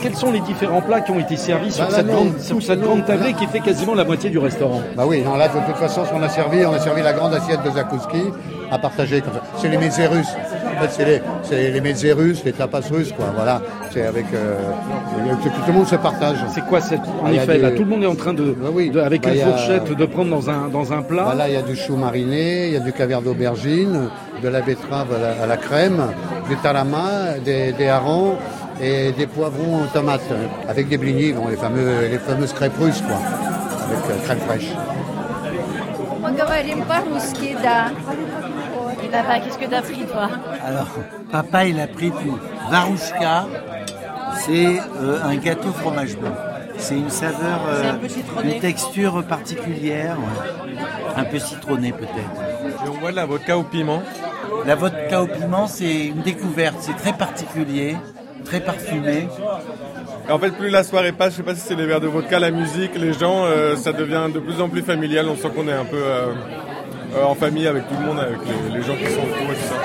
Quels sont les différents plats qui ont été servis sur Bah, là, cette, grande, sur cette nous, grande tablée là. qui fait quasiment la moitié du restaurant? Bah oui, non, là, de toute façon, ce qu'on a servi, on a servi la grande assiette de zakouski à partager comme ça. C'est les mezzés russes En fait, c'est les, c'est les mezzés russes, les tapas russes, quoi. Voilà. C'est avec, euh, que tout le monde se partage. C'est quoi cette, en Ah, il y a effet, du- là, tout le monde est en train de, de- avec Bah, une il y a- fourchette, de prendre dans un, dans un plat. Voilà, il y a du chou mariné, il y a du caviar d'aubergine, de la betterave à la, à la crème, du tarama, des, des harengs et des poivrons aux tomates, euh, avec des blinis, bon, les, fameux, les fameuses crêpes russes, quoi, avec euh, crème fraîche. Мы говорим по-русски, да. papa, qu'est-ce que t'as pris, toi Alors, papa, il a pris du varouchka. C'est euh, un gâteau fromage blanc. C'est une saveur, euh, une texture particulière, un peu citronnée peut-être. Et on voit la vodka au piment. La vodka au piment, c'est une découverte. C'est très particulier, très parfumé. En fait, plus la soirée passe, je ne sais pas si c'est les verres de vodka, la musique, les gens, euh, ça devient de plus en plus familial. On sent qu'on est un peu euh, en famille avec tout le monde, avec les, les gens qui sont autour et tout ça.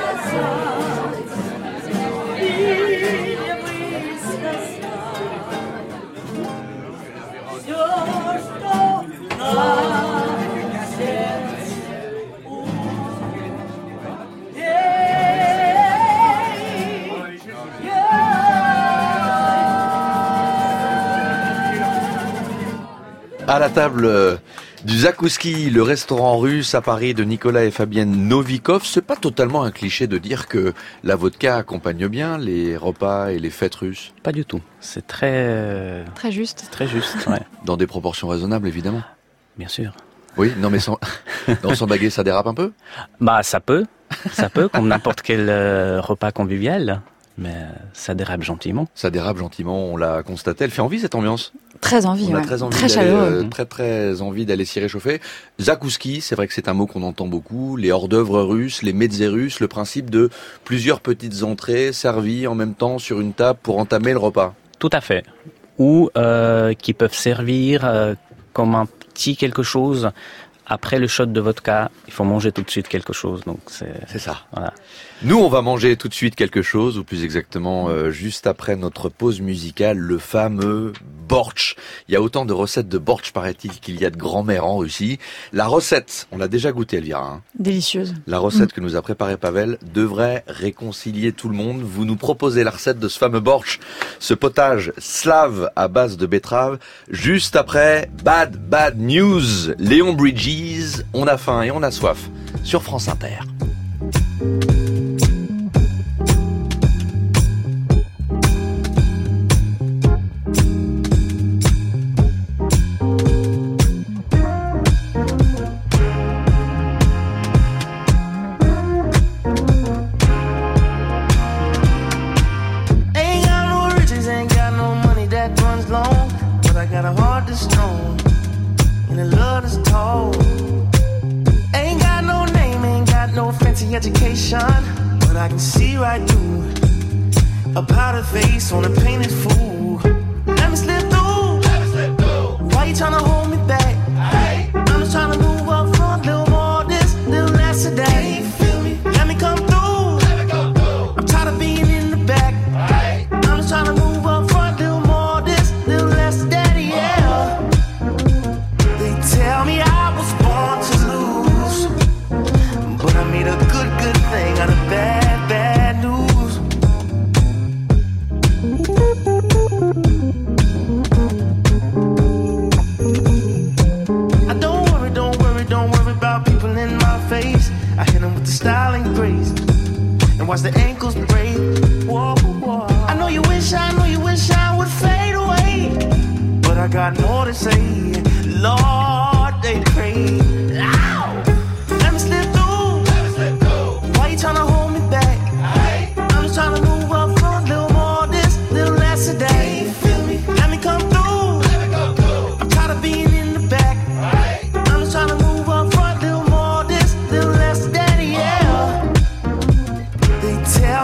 À la table euh, du Zakouski, le restaurant russe à Paris de Nicolas et Fabienne Novikov, c'est pas totalement un cliché de dire que la vodka accompagne bien les repas et les fêtes russes. Pas du tout. C'est très... euh, Très juste. Très juste, ouais. (laughs) Dans des proportions raisonnables, évidemment. Bien sûr. Oui, non mais sans, non, sans baguette, ça dérape un peu? Bah, ça peut. Ça peut, comme n'importe quel euh, repas convivial. Mais euh, ça dérape gentiment. Ça dérape gentiment, on l'a constaté. Elle fait envie cette ambiance? Très envie, On a ouais. très envie Très d'aller, chaleureux. euh, très très envie d'aller s'y réchauffer. Zakouski, c'est vrai que c'est un mot qu'on entend beaucoup. Les hors-d'œuvre russes, les mezzés russes, le principe de plusieurs petites entrées servies en même temps sur une table pour entamer le repas. Tout à fait. Ou euh, qui peuvent servir euh, comme un petit quelque chose. Après le shot de vodka, il faut manger tout de suite quelque chose. Donc c'est C'est ça. Voilà. Nous, on va manger tout de suite quelque chose, ou plus exactement euh, juste après notre pause musicale, le fameux bortsch. Il y a autant de recettes de bortsch, paraît-il, qu'il y a de grand-mère en Russie. La recette, on l'a déjà goûté, Elvira. hein. Délicieuse. La recette que nous a préparée Pavel devrait réconcilier tout le monde. Vous nous proposez la recette de ce fameux bortsch, ce potage slave à base de betterave, juste après Bad Bad News. Léon On a faim et on a soif sur France Inter.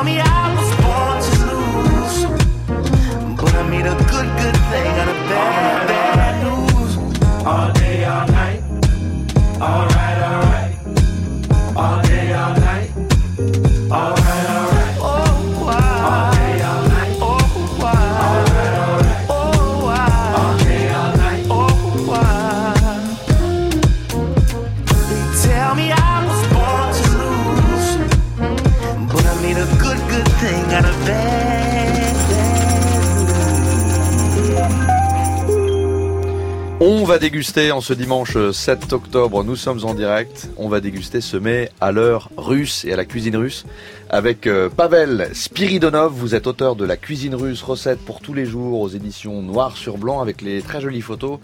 Me I déguster en ce dimanche 7 octobre, nous sommes en direct, on va déguster ce mets à l'heure russe et à la cuisine russe avec euh, Pavel Spiridonov, vous êtes auteur de la cuisine russe, recette pour tous les jours aux éditions Noir sur Blanc avec les très jolies photos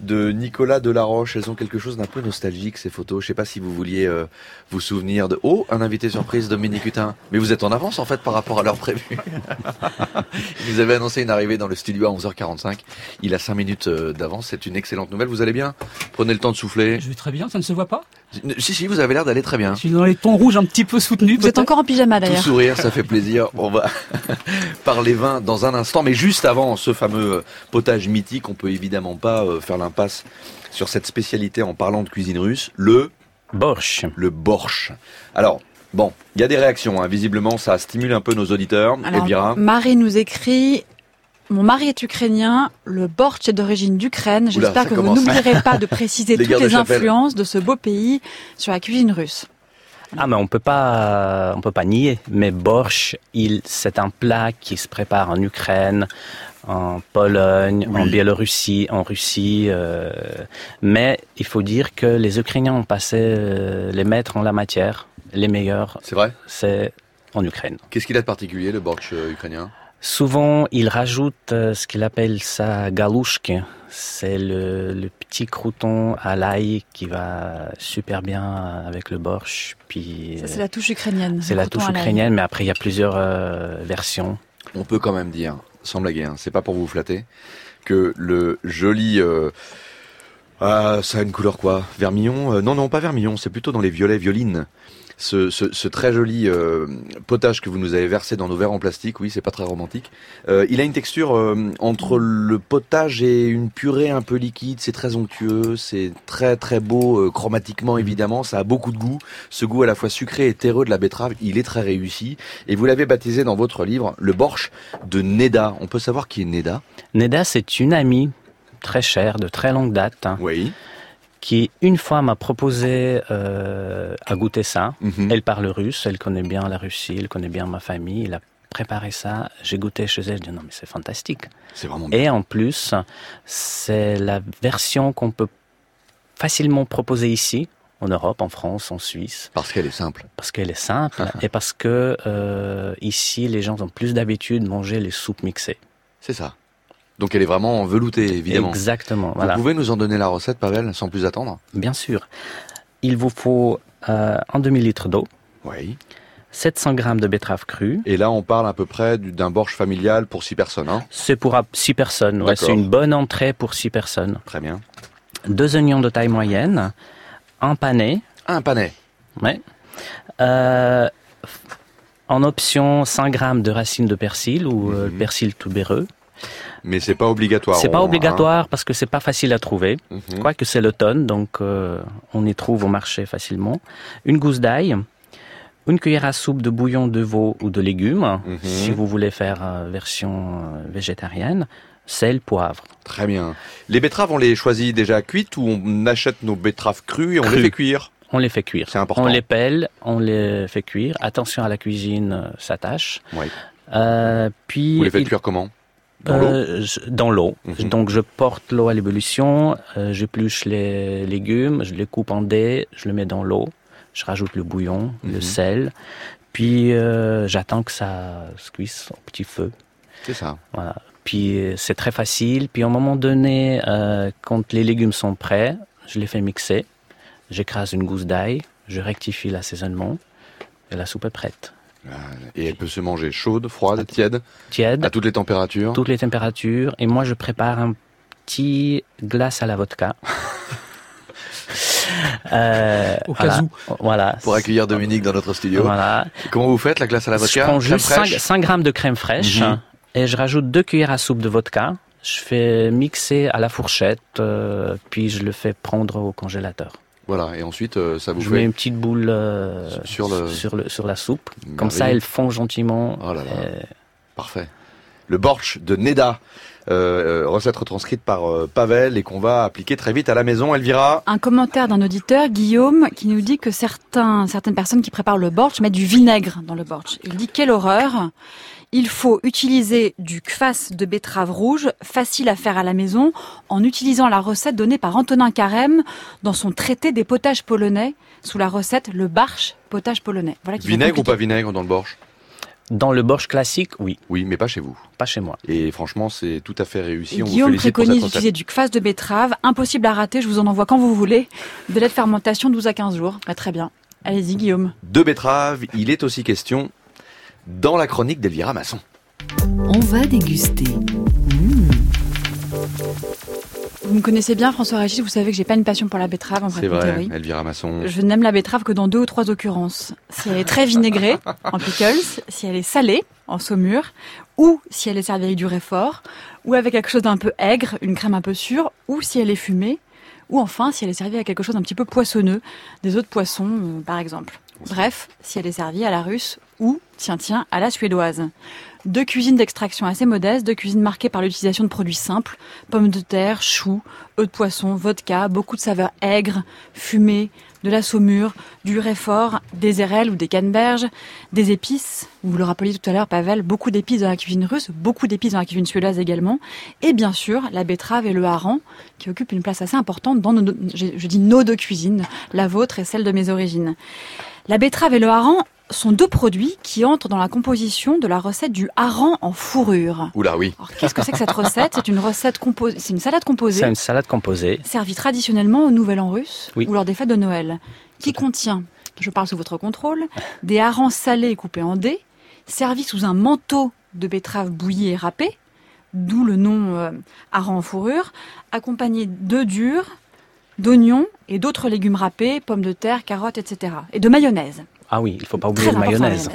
de Nicolas Delaroche. Elles ont quelque chose d'un peu nostalgique ces photos. Je sais pas si vous vouliez euh, vous souvenir de... Oh, un invité surprise, Dominique Hutin. Mais vous êtes en avance en fait par rapport à l'heure prévue. (laughs) Nous avait annoncé une arrivée dans le studio à 11h45. Il a 5 minutes euh, d'avance. C'est une excellente nouvelle. Vous allez bien? Prenez le temps de souffler. Je vais très bien, ça ne se voit pas? Si, si, vous avez l'air d'aller très bien. Je suis dans les tons rouges un petit peu soutenus. Vous êtes encore en pyjama Tout d'ailleurs. sourire, ça fait plaisir. On va (laughs) parler vin dans un instant. Mais juste avant ce fameux euh, potage mythique, on peut évidemment pas euh, faire l'impasse sur cette spécialité en parlant de cuisine russe, le Borsch. Le borsch. Alors, bon, il y a des réactions. hein. Visiblement, ça stimule un peu nos auditeurs. Alors, Elvira Marie nous écrit Mon mari est ukrainien, le bortsch est d'origine d'Ukraine. J'espère que vous n'oublierez pas de (laughs) préciser Les toutes de les influences de ce beau pays sur la cuisine russe. Ah mais on peut pas on peut pas nier mais borsch il c'est un plat qui se prépare en Ukraine en Pologne, en Biélorussie, en Russie. euh, mais il faut dire que les Ukrainiens ont passé euh, les maîtres en la matière, les meilleurs. C'est vrai? C'est en Ukraine. Qu'est-ce qu'il a de particulier, le borsch euh, ukrainien? Souvent, ils rajoutent euh, ce qu'il appelle ça galouchki. C'est le, le petit crouton à l'ail qui va super bien avec le borsch. Puis Ça, c'est la touche ukrainienne. c'est la touche ukrainienne, mais après il y a plusieurs euh, versions. On peut quand même dire, sans blaguer, hein, c'est pas pour vous flatter, que le joli... euh, ah, ça a une couleur quoi? Vermillon? Euh, Non, non, pas vermillon, c'est plutôt dans les violets, violines. Ce, ce, ce très joli euh, potage que vous nous avez versé dans nos verres en plastique, oui, c'est pas très romantique. Euh, il a une texture euh, entre le potage et une purée un peu liquide, c'est très onctueux, c'est très très beau euh, chromatiquement évidemment, ça a beaucoup de goût. Ce goût à la fois sucré et terreux de la betterave, il est très réussi. Et vous l'avez baptisé dans votre livre le borsch de Neda. On peut savoir qui est Neda? Neda, c'est une amie très chère, de très longue date, hein, Oui. Qui une fois m'a proposé euh, à goûter ça. Mhm. Elle parle russe, elle connaît bien la Russie, elle connaît bien ma famille. Elle a préparé ça. J'ai goûté chez elle. Je dis non mais c'est fantastique. C'est vraiment bien. Et en plus, c'est la version qu'on peut facilement proposer ici. En Europe, en France, en Suisse. Parce qu'elle est simple. Parce qu'elle est simple (laughs) et parce que euh, ici, les gens ont plus d'habitude de manger les soupes mixées. C'est ça. Donc elle est vraiment veloutée, évidemment. Exactement. Vous Voilà. pouvez nous en donner la recette, Pavel, sans plus attendre Bien sûr. Il vous faut euh, un demi-litre d'eau. Oui. 700 grammes de betterave crue. Et là, on parle à peu près du- d'un borsch familial pour six personnes. Hein C'est pour 6 personnes. Ouais, c'est une bonne entrée pour 6 personnes. Très bien. Deux oignons de taille moyenne. Un pané. Un pané. Ouais. Euh, en option, 100 grammes de racines de persil ou euh, persil tubéreux. Mais c'est pas obligatoire. C'est pas on- obligatoire parce que c'est pas facile à trouver. Mhm. Quoique c'est l'automne, donc euh, on y trouve au marché facilement. Une gousse d'ail, une cuillère à soupe de bouillon de veau ou de légumes, Mhm. si vous voulez faire euh, version euh, végétarienne, sel, poivre. Très bien. Les betteraves, on les choisit déjà cuites ou on achète nos betteraves crues et on les fait cuire? On les fait cuire. C'est important. On les pèle, on les fait cuire. Attention à la cuisine, ça tâche. Oui. Euh, puis Vous les faites il- cuire comment? Dans l'eau Euh, Dans l'eau. Mhm. Donc je porte l'eau à l'ébullition, euh, j'épluche les légumes, je les coupe en dés, je les mets dans l'eau, Je rajoute le bouillon, le Mhm. sel, puis euh, j'attends que ça se cuise au petit feu. C'est ça. Voilà. Puis euh, c'est très facile. Puis à un moment donné, quand les légumes sont prêts, je les fais mixer. J'écrase une gousse d'ail, je rectifie l'assaisonnement et la soupe est prête. Et elle peut se manger chaude, froide, tiède Tiède. À toutes les températures Toutes les températures. Et moi, je prépare un petit glace à la vodka. (laughs) Euh, Au voilà. cas où. Voilà. Pour accueillir Dominique dans notre studio. Voilà. Comment vous faites la glace à la vodka? Je prends juste 5, fraîche grammes de crème fraîche Mhm. et je rajoute 2 cuillères à soupe de vodka. Je fais mixer à la fourchette, euh, puis je le fais prendre au congélateur. Voilà, et ensuite, euh, ça vous Je fait... mets une petite boule euh, Sur le- sur, le, sur la soupe. Comme ça, elle fond gentiment. Oh là là. Euh, Parfait. Le borsch de Neda, euh, recette retranscrite par euh, Pavel et qu'on va appliquer très vite à la maison. Elvira Un commentaire d'un auditeur, Guillaume, qui nous dit que certains, certaines personnes qui préparent le borsch mettent du vinaigre dans le borsch. Il dit quelle horreur il faut utiliser du kvass de betterave rouge, facile à faire à la maison, en utilisant la recette donnée par Antonin Carême dans son traité des potages polonais, sous la recette le barsch potage polonais. Voilà Vinaigre ou pas vinaigre dans le borsch Dans le borsch classique, oui. Oui, mais pas chez vous. Pas chez moi. Et franchement, c'est tout à fait réussi. Et On vous Guillaume préconise d'utiliser du kvass de betterave, impossible à rater, je vous en envoie quand vous voulez. Délai de fermentation 12 à 15 jours. Bah, très bien. Allez-y Guillaume. De betterave, il est aussi question dans la chronique d'Elvira Masson. On va déguster. Vous me connaissez bien François Régis, vous savez que j'ai pas une passion pour la betterave en C'est vrai. Elvira Masson. Je n'aime la betterave que dans deux ou trois occurrences. Si elle est très vinaigrée, en pickles, si elle est salée, en saumure, ou si elle est servie avec du réfort, ou avec quelque chose d'un peu aigre, une crème un peu sûre, ou si elle est fumée, ou enfin si elle est servie avec quelque chose d'un petit peu poissonneux, des autres poissons euh, par exemple. Bref, si elle est servie à la russe ou, tiens tiens, à la suédoise. Deux cuisines d'extraction assez modestes, deux cuisines marquées par l'utilisation de produits simples, pommes de terre, choux, œufs de poisson, vodka, beaucoup de saveurs aigres, fumées, de la saumure, du réfort, des érelles ou des canneberges, des épices, vous le rappeliez tout à l'heure Pavel, beaucoup d'épices dans la cuisine russe, beaucoup d'épices dans la cuisine suédoise également, et bien sûr la betterave et le hareng qui occupent une place assez importante dans nos, je dis nos deux cuisines, la vôtre et celle de mes origines. La betterave et le hareng sont deux produits qui entrent dans la composition de la recette du hareng en fourrure. Oula, oui. Qu'est-ce que c'est que cette recette? C'est une recette composée, c'est une salade composée C'est une salade composée. servie traditionnellement au Nouvel An russe Oui. ou lors des fêtes de Noël, qui contient, je parle sous votre contrôle, des harengs salés coupés en dés, servis sous un manteau de betterave bouillie et râpée, d'où le nom euh, hareng en fourrure, accompagné d'œufs durs, d'oignons et d'autres légumes râpés, pommes de terre, carottes, etc. Et de mayonnaise. Ah oui, il faut pas oublier la mayonnaise.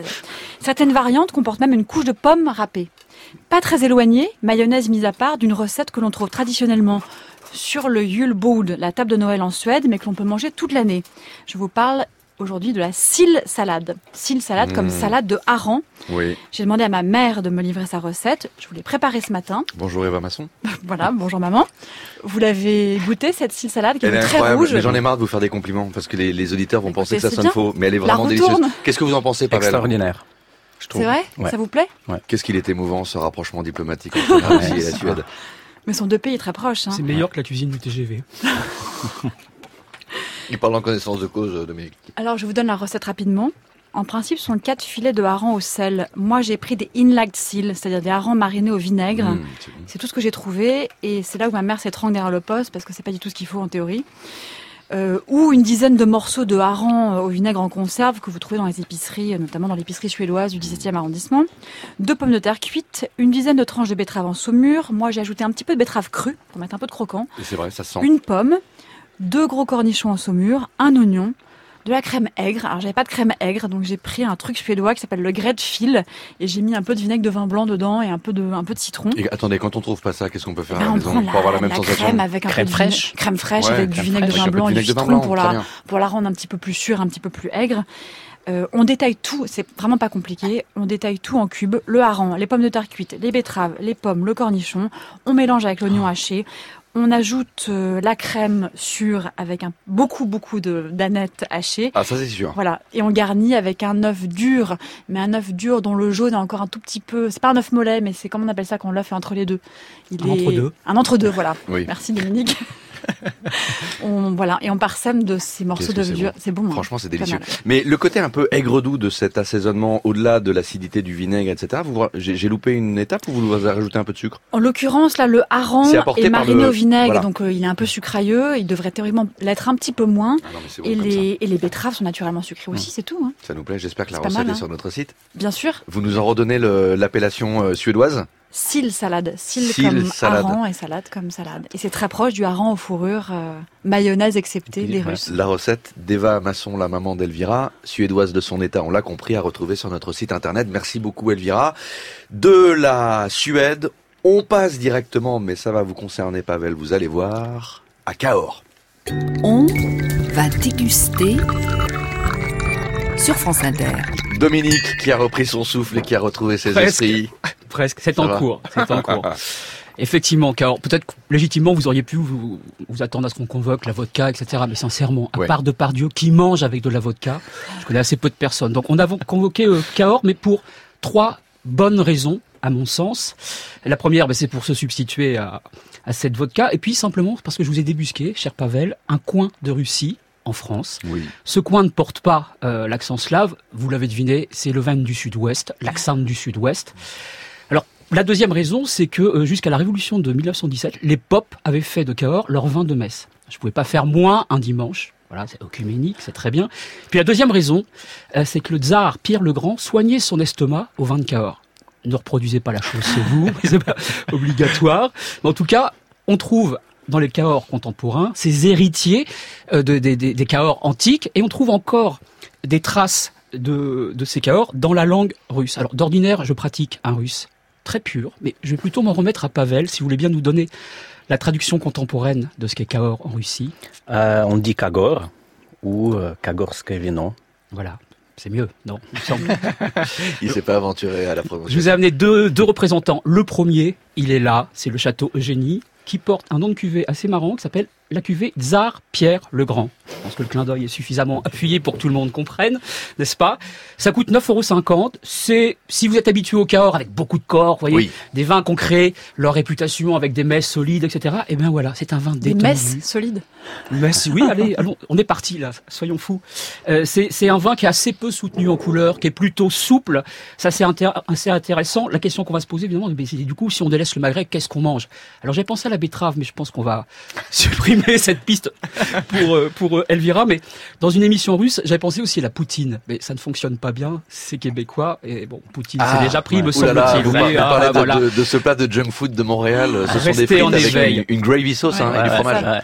Certaines variantes comportent même une couche de pommes râpées. Pas très éloignée, mayonnaise mise à part, d'une recette que l'on trouve traditionnellement sur le Julebord, la table de Noël en Suède, mais que l'on peut manger toute l'année. Je vous parle aujourd'hui de la sill salade. Sill salade comme Mmh. salade de hareng. Oui. J'ai demandé à ma mère de me livrer sa recette. Je vous l'ai préparée ce matin. Bonjour Eva Masson. (laughs) Voilà, bonjour maman. Vous l'avez goûté cette sill salade qui Elle est est très rouge mais j'en ai marre de vous faire des compliments parce que les, les auditeurs vont penser que ça sonne bien. faux, mais elle est vraiment délicieuse. Qu'est-ce que vous en pensez, Pavel Extraordinaire. Je C'est vrai Ça vous plaît Qu'est-ce qu'il est émouvant ce rapprochement diplomatique entre (laughs) la Russie et la Suède. Mais sont deux pays très proches. hein. C'est meilleur que la cuisine du TGV. (laughs) Il parle en connaissance de cause, euh, Dominique. Alors, je vous donne la recette rapidement. En principe, ce sont quatre filets de harengs au sel. Moi, j'ai pris des inlagged seal, c'est-à-dire des harengs marinés au vinaigre. Mmh, c'est tout ce que j'ai trouvé. Et c'est là où ma mère s'étrangle derrière le poste, parce que c'est pas du tout ce qu'il faut en théorie. Euh, ou une dizaine de morceaux de hareng euh, au vinaigre en conserve que vous trouvez dans les épiceries, notamment dans l'épicerie suédoise du 17e arrondissement. Deux pommes de terre cuites, une dizaine de tranches de betterave en saumure. Moi, j'ai ajouté un petit peu de betterave crue pour mettre un peu de croquant. Et c'est vrai, ça se sent. Une pomme, deux gros cornichons en saumure, un oignon, de la crème aigre. Alors j'avais pas de crème aigre, donc j'ai pris un truc suédois qui s'appelle le Gräddfil et j'ai mis un peu de vinaigre de vin blanc dedans et un peu de un peu de citron. Et attendez, quand on trouve pas ça, qu'est-ce qu'on peut faire Ben, à la on maison prend pour avoir la même sensation crème avec un Crème peu de fraîche vinaigre- crème fraîche Ouais, avec du vinaigre de vin blanc de et du vinaigre de vin citron blanc, pour la bien. pour la rendre un petit peu plus sûre, un petit peu plus aigre. Euh, on détaille tout, c'est vraiment pas compliqué. On détaille tout en cubes le hareng, les pommes de terre cuites, les betteraves, les pommes, le cornichon. On mélange avec l'oignon Ah. haché. On ajoute euh, la crème sûre avec un, beaucoup beaucoup de d'anettes hachées. Ah, ça c'est sûr. Voilà, et on garnit avec un œuf dur, mais un œuf dur dont le jaune est encore un tout petit peu. C'est pas un œuf mollet, mais c'est comment on appelle ça quand l'œuf est entre les deux? Il Un est entre-deux. Un entre deux, voilà. Oui. Merci Dominique. (laughs) (laughs) on, voilà, et on parsème de ces morceaux de que c'est vieux. bon. Bon. hein. Franchement, c'est délicieux. Mais le côté un peu aigre-doux de cet assaisonnement, au-delà de l'acidité du vinaigre, etc., j'ai loupé une étape ou vous avez rajouté un peu de sucre? En l'occurrence, là, le hareng est mariné le- au vinaigre, voilà. donc euh, il est un peu sucrayeux. Il devrait théoriquement l'être un petit peu moins. Ah non, bon et, les, et les betteraves sont naturellement sucrées aussi, c'est tout. hein. Ça nous plaît, j'espère que la recette mal, est hein. sur notre site. Bien sûr. Vous nous en redonnez l'appellation euh, suédoise? Sil salade. Sil comme salade. hareng et salade comme salade. Et c'est très proche du hareng aux fourrures, euh, mayonnaise exceptée des Russes. La recette d'Eva Masson, la maman d'Elvira, suédoise de son état, on l'a compris, à retrouver sur notre site internet. Merci beaucoup Elvira. De la Suède, on passe directement, mais ça va vous concerner Pavel, vous allez voir, à Cahors. On va déguster sur France Inter. Dominique qui a repris son souffle et qui a retrouvé ses Presque. esprits. Presque, c'est en cours, c'est en cours. (laughs) Effectivement, car peut-être légitimement vous auriez pu vous, vous attendre à ce qu'on convoque la vodka, etc. Mais sincèrement, à Ouais. part de Pardieu qui mange avec de la vodka, je connais assez peu de personnes. Donc on a convoqué euh, Cahors, mais pour trois bonnes raisons, à mon sens. La première, ben, c'est pour se substituer à, à cette vodka, et puis simplement parce que je vous ai débusqué, cher Pavel, un coin de Russie en France. Oui. Ce coin ne porte pas euh, l'accent slave, vous l'avez deviné, c'est le vin du sud-ouest, l'accent du sud-ouest. La deuxième raison, c'est que euh, jusqu'à la révolution de 1917, les pop avaient fait de Cahors leur vin de messe. Je pouvais pas faire moins un dimanche. Voilà, c'est œcuménique, c'est très bien. Puis la deuxième raison, euh, c'est que le tsar Pierre le Grand soignait son estomac au vin de Cahors. Ne reproduisez pas la chose chez vous, (laughs) c'est pas obligatoire. Mais en tout cas, on trouve dans les Cahors contemporains ces héritiers euh, de- des Cahors antiques et on trouve encore des traces de, de ces Cahors dans la langue russe. Alors d'ordinaire, je pratique un russe très pur, mais je vais plutôt m'en remettre à Pavel, si vous voulez bien nous donner la traduction contemporaine de ce qu'est Cahors en Russie. Euh, on dit Kagor ou euh, Kagorske vino. Voilà, c'est mieux, non il me semble. (laughs) Il s'est pas aventuré à la promotion. Je vous ai amené deux, deux représentants. Le premier, il est là, c'est le château Eugénie, qui porte un nom de cuvée assez marrant qui s'appelle la cuvée Tsar Pierre le Grand. Je pense que le clin d'œil est suffisamment appuyé pour que tout le monde comprenne, n'est-ce pas? Ça coûte 9,50 euros. C'est, si vous êtes habitué au Cahors avec beaucoup de corps, vous voyez, Oui. des vins qui ont créé leur réputation avec des messes solides, etc. Et bien voilà, c'est un vin Des détendu. messes solides? Messes, oui, allez, (laughs) allons, on est parti là, soyons fous. Euh, c'est c'est un vin qui est assez peu soutenu en couleur, qui est plutôt souple. Ça, c'est assez intéressant. La question qu'on va se poser, évidemment, c'est du coup, si on délaisse le maghreb, qu'est-ce qu'on mange? Alors, j'ai pensé à la betterave, mais je pense qu'on va (laughs) supprimer cette piste pour euh, pour euh, Elvira. Mais dans une émission russe, j'avais pensé aussi à la poutine, mais ça ne fonctionne pas bien. C'est québécois et bon, poutine, c'est déjà pris, me là là, semble-t-il. vous, ah, parlez de, voilà. de- de ce plat de junk food de Montréal. Ce sont des frites en avec une, une gravy sauce hein, Ouais, et du ouais, fromage. ça.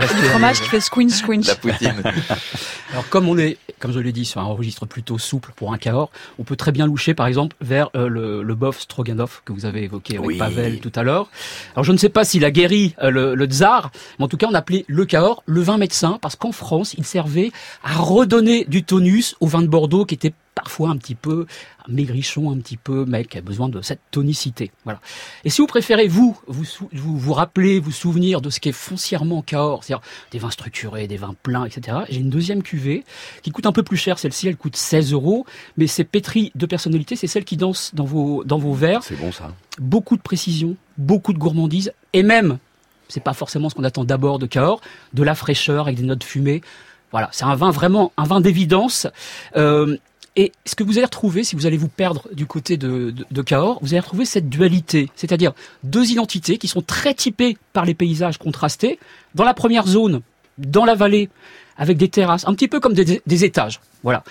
Du fromage qui fait squinch squinch. La poutine. (laughs) Alors comme on est, comme je l'ai dit, sur un registre plutôt souple pour un Cahors, on peut très bien loucher par exemple vers euh, le, le bof Stroganov que vous avez évoqué avec Oui. Pavel tout à l'heure. Alors je ne sais pas s'il a guéri euh, le, le tsar, mais en tout cas on appelait le Cahors le vin médecin parce qu'en France il servait à redonner du tonus au vin de Bordeaux qui était parfois un petit peu maigrichon, un petit peu mec, qui a besoin de cette tonicité. Voilà. Et si vous préférez, vous, vous vous, vous rappeler, vous souvenir de ce qui est foncièrement Cahors, c'est-à-dire des vins structurés, des vins pleins, etc., j'ai une deuxième cuvée qui coûte un peu plus cher. Celle-ci, elle coûte 16 euros, mais c'est pétri de personnalité, c'est celle qui danse dans vos, dans vos verres. C'est bon ça. Beaucoup de précision, beaucoup de gourmandise, et même, c'est pas forcément ce qu'on attend d'abord de Cahors, de la fraîcheur avec des notes fumées. Voilà, c'est un vin vraiment, un vin d'évidence. Euh, et ce que vous allez retrouver, si vous allez vous perdre du côté de, Cahors, vous allez retrouver cette dualité, c'est-à-dire deux identités qui sont très typées par les paysages contrastés. Dans la première zone, dans la vallée, avec des terrasses, un petit peu comme des, des étages. Voilà,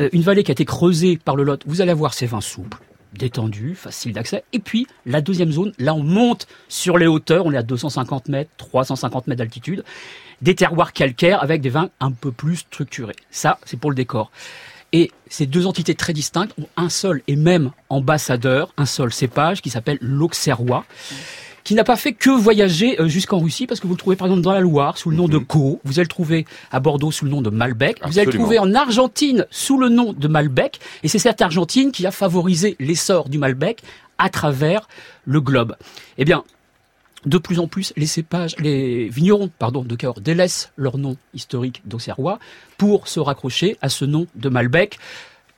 Euh, une vallée qui a été creusée par le Lot. Vous allez avoir ces vins souples, détendus, faciles d'accès. Et puis la deuxième zone, là on monte sur les hauteurs, on est à 250 mètres, 350 mètres d'altitude, des terroirs calcaires avec des vins un peu plus structurés. Ça, c'est pour le décor. Et ces deux entités très distinctes ont un seul et même ambassadeur, un seul cépage qui s'appelle l'Auxerrois, qui n'a pas fait que voyager euh, jusqu'en Russie, parce que vous le trouvez par exemple dans la Loire sous le nom de Co, vous allez le trouver à Bordeaux sous le nom de Malbec, vous allez le trouver en Argentine sous le nom de Malbec, et c'est cette Argentine qui a favorisé l'essor du Malbec à travers le globe. Eh bien, de plus en plus, les cépages, les vignerons, pardon, de Cahors délaissent leur nom historique d'Auxerrois pour se raccrocher à ce nom de Malbec.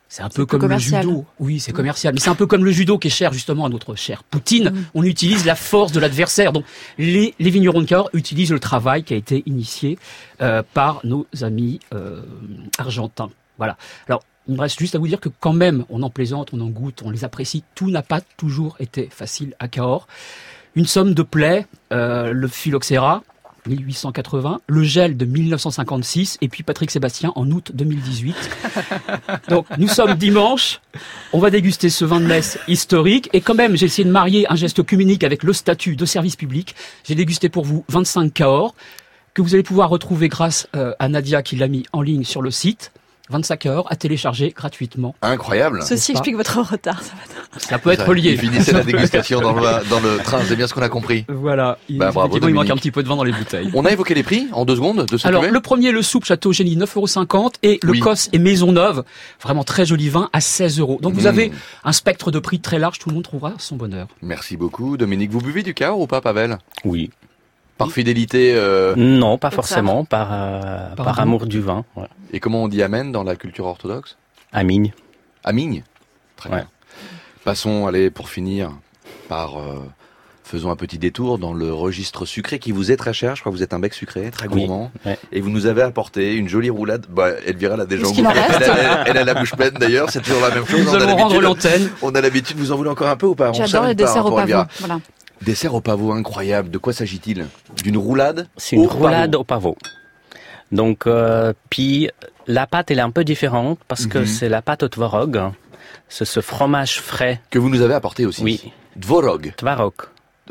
C'est un peu comme commercial. le judo. Oui, c'est commercial. Mais c'est un peu comme le judo qui est cher justement à notre cher Poutine. On utilise la force de l'adversaire. Donc les, les vignerons de Cahors utilisent le travail qui a été initié euh, par nos amis euh, argentins. Voilà. Alors il me reste juste à vous dire que quand même, on en plaisante, on en goûte, on les apprécie. Tout n'a pas toujours été facile à Cahors. Une somme de plaies, euh, le phylloxéra, 1880, le gel de 1956 et puis Patrick Sébastien en août 2018. (laughs) Donc nous sommes dimanche, on va déguster ce vin de messe historique et quand même j'ai essayé de marier un geste œcuménique avec le statut de service public. J'ai dégusté pour vous 25 Cahors que vous allez pouvoir retrouver grâce euh, à Nadia qui l'a mis en ligne sur le site. 25 heures à télécharger gratuitement. Incroyable. Ceci explique votre retard. Ça va Ça peut être lié. Il finissait la dégustation dans le, dans le train, c'est bien ce qu'on a compris. Voilà. Il, Bah, bravo, il manque un petit peu de vin dans les bouteilles. On a évoqué les prix en deux secondes de ce Alors, le premier, le soupe Château Génie, 9,50€ et le Oui. Cos et Maisonneuve, vraiment très joli vin, à 16 euros. Donc vous Mmh. avez un spectre de prix très large, tout le monde trouvera son bonheur. Merci beaucoup. Dominique, vous buvez du cahors ou pas, Pavel? Oui. Par fidélité euh, Non, pas forcément, par, euh, Par par, amour. du vin. ouais. Et comment on dit amen dans la culture orthodoxe? Amigne. Amigne Très bien. Passons, allez, pour finir, par... euh, faisons un petit détour dans le registre sucré qui vous est très cher. Je crois que vous êtes un bec sucré, très Oui, gourmand. ouais. Et vous nous avez apporté une jolie roulade. Bah, Elvira l'a déjà en elle, elle- elle a la bouche pleine d'ailleurs, c'est toujours la même chose. Nous On a allons rendre l'habitude- l'antenne. On a l'habitude, vous en voulez encore un peu ou pas? J'adore les desserts au pavot. Voilà. Dessert au pavot incroyable. De quoi s'agit-il? D'une roulade C'est une au pavot. roulade au pavot. Donc, euh, puis la pâte elle est un peu différente parce que Mhm. c'est la pâte au tvorog. C'est ce fromage frais. Que vous nous avez apporté aussi. Oui. Dvorog. Tvarog.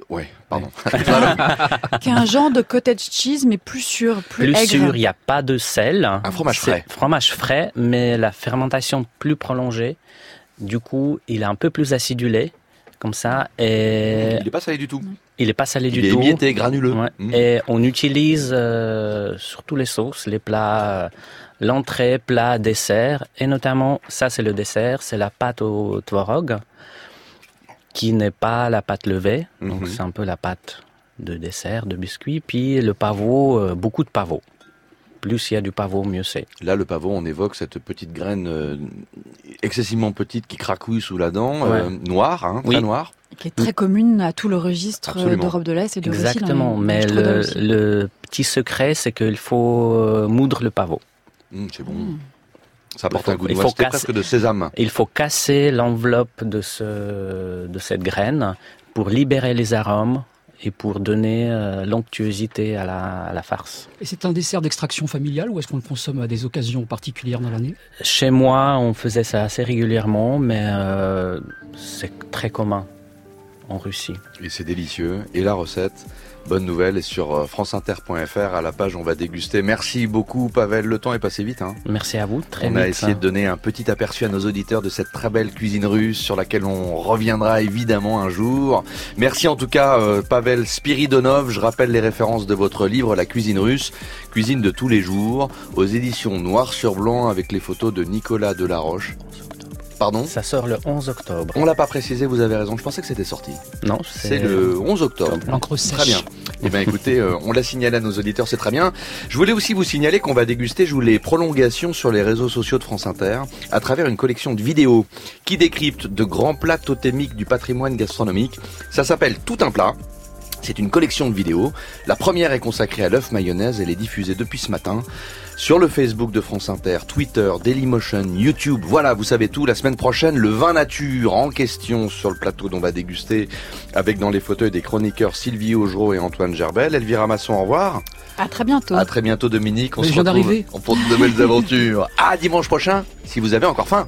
Ouais, pardon. (laughs) Qui est un genre de cottage cheese, mais plus sûr, plus, Plus aigre. sûr, il n'y a pas de sel. Un fromage frais. Fromage frais, mais la fermentation plus prolongée. Du coup, il est un peu plus acidulé, comme ça, et Il n'est pas salé du tout. il est pas salé Il du est tout. émietté, granuleux. Ouais. Mm. Et on utilise euh, surtout les sauces, les plats, euh, l'entrée, plat, dessert, et notamment, ça c'est le dessert, c'est la pâte au tvorog, qui n'est pas la pâte levée, donc Mhm. c'est un peu la pâte de dessert, de biscuit, puis le pavot, euh, beaucoup de pavot. Plus il y a du pavot, mieux c'est. Là, le pavot, on évoque cette petite graine euh, excessivement petite qui cracouille sous la dent, Ouais. euh, noire, hein, très Oui. noire. Qui est très commune à tout le registre euh, d'Europe de l'Est et de Russie. Exactement, dans mais le petit secret, c'est qu'il faut moudre le pavot. Mm, c'est bon. Mm. Ça apporte un goût de il noix. faut C'était casser- presque de sésame. Il faut casser l'enveloppe de, ce, de cette graine pour libérer les arômes et pour donner euh, l'onctuosité à la, à la farce. Et c'est un dessert d'extraction familiale ou est-ce qu'on le consomme à des occasions particulières dans l'année? Chez moi, on faisait ça assez régulièrement, mais euh, c'est très commun en Russie. Et c'est délicieux. Et la recette, bonne nouvelle, est sur euh, franceinter.fr. À la page, on va déguster. Merci beaucoup, Pavel. Le temps est passé vite. Hein. Merci à vous, très on vite. a essayé de donner un petit aperçu à nos auditeurs de cette très belle cuisine russe sur laquelle on reviendra évidemment un jour. Merci en tout cas euh, Pavel Spiridonov. Je rappelle les références de votre livre La cuisine russe, cuisine de tous les jours, aux éditions Noir sur Blanc avec les photos de Nicolas Delaroche. Pardon Ça sort le 11 octobre. On l'a pas précisé, vous avez raison. Je pensais que c'était sorti. Non, C'est le 11 octobre. L'encre Très sèche. bien. Eh bien, écoutez, euh, on l'a signalé à nos auditeurs, c'est très bien. Je voulais aussi vous signaler qu'on va déguster, je vous les prolongations sur les réseaux sociaux de France Inter à travers une collection de vidéos qui décryptent de grands plats totémiques du patrimoine gastronomique. Ça s'appelle Tout un plat. C'est une collection de vidéos. La première est consacrée à l'œuf mayonnaise. Elle est diffusée depuis ce matin sur le Facebook de France Inter, Twitter, Dailymotion, YouTube. Voilà, vous savez tout. La semaine prochaine, le vin nature en question sur le plateau dont on va déguster avec dans les fauteuils des chroniqueurs Sylvie Augereau et Antoine Gerbel. Elvira Masson, au revoir. À très bientôt. À très bientôt Dominique. On Mais se retrouve pour de nouvelles aventures. (laughs) À dimanche prochain, si vous avez encore faim.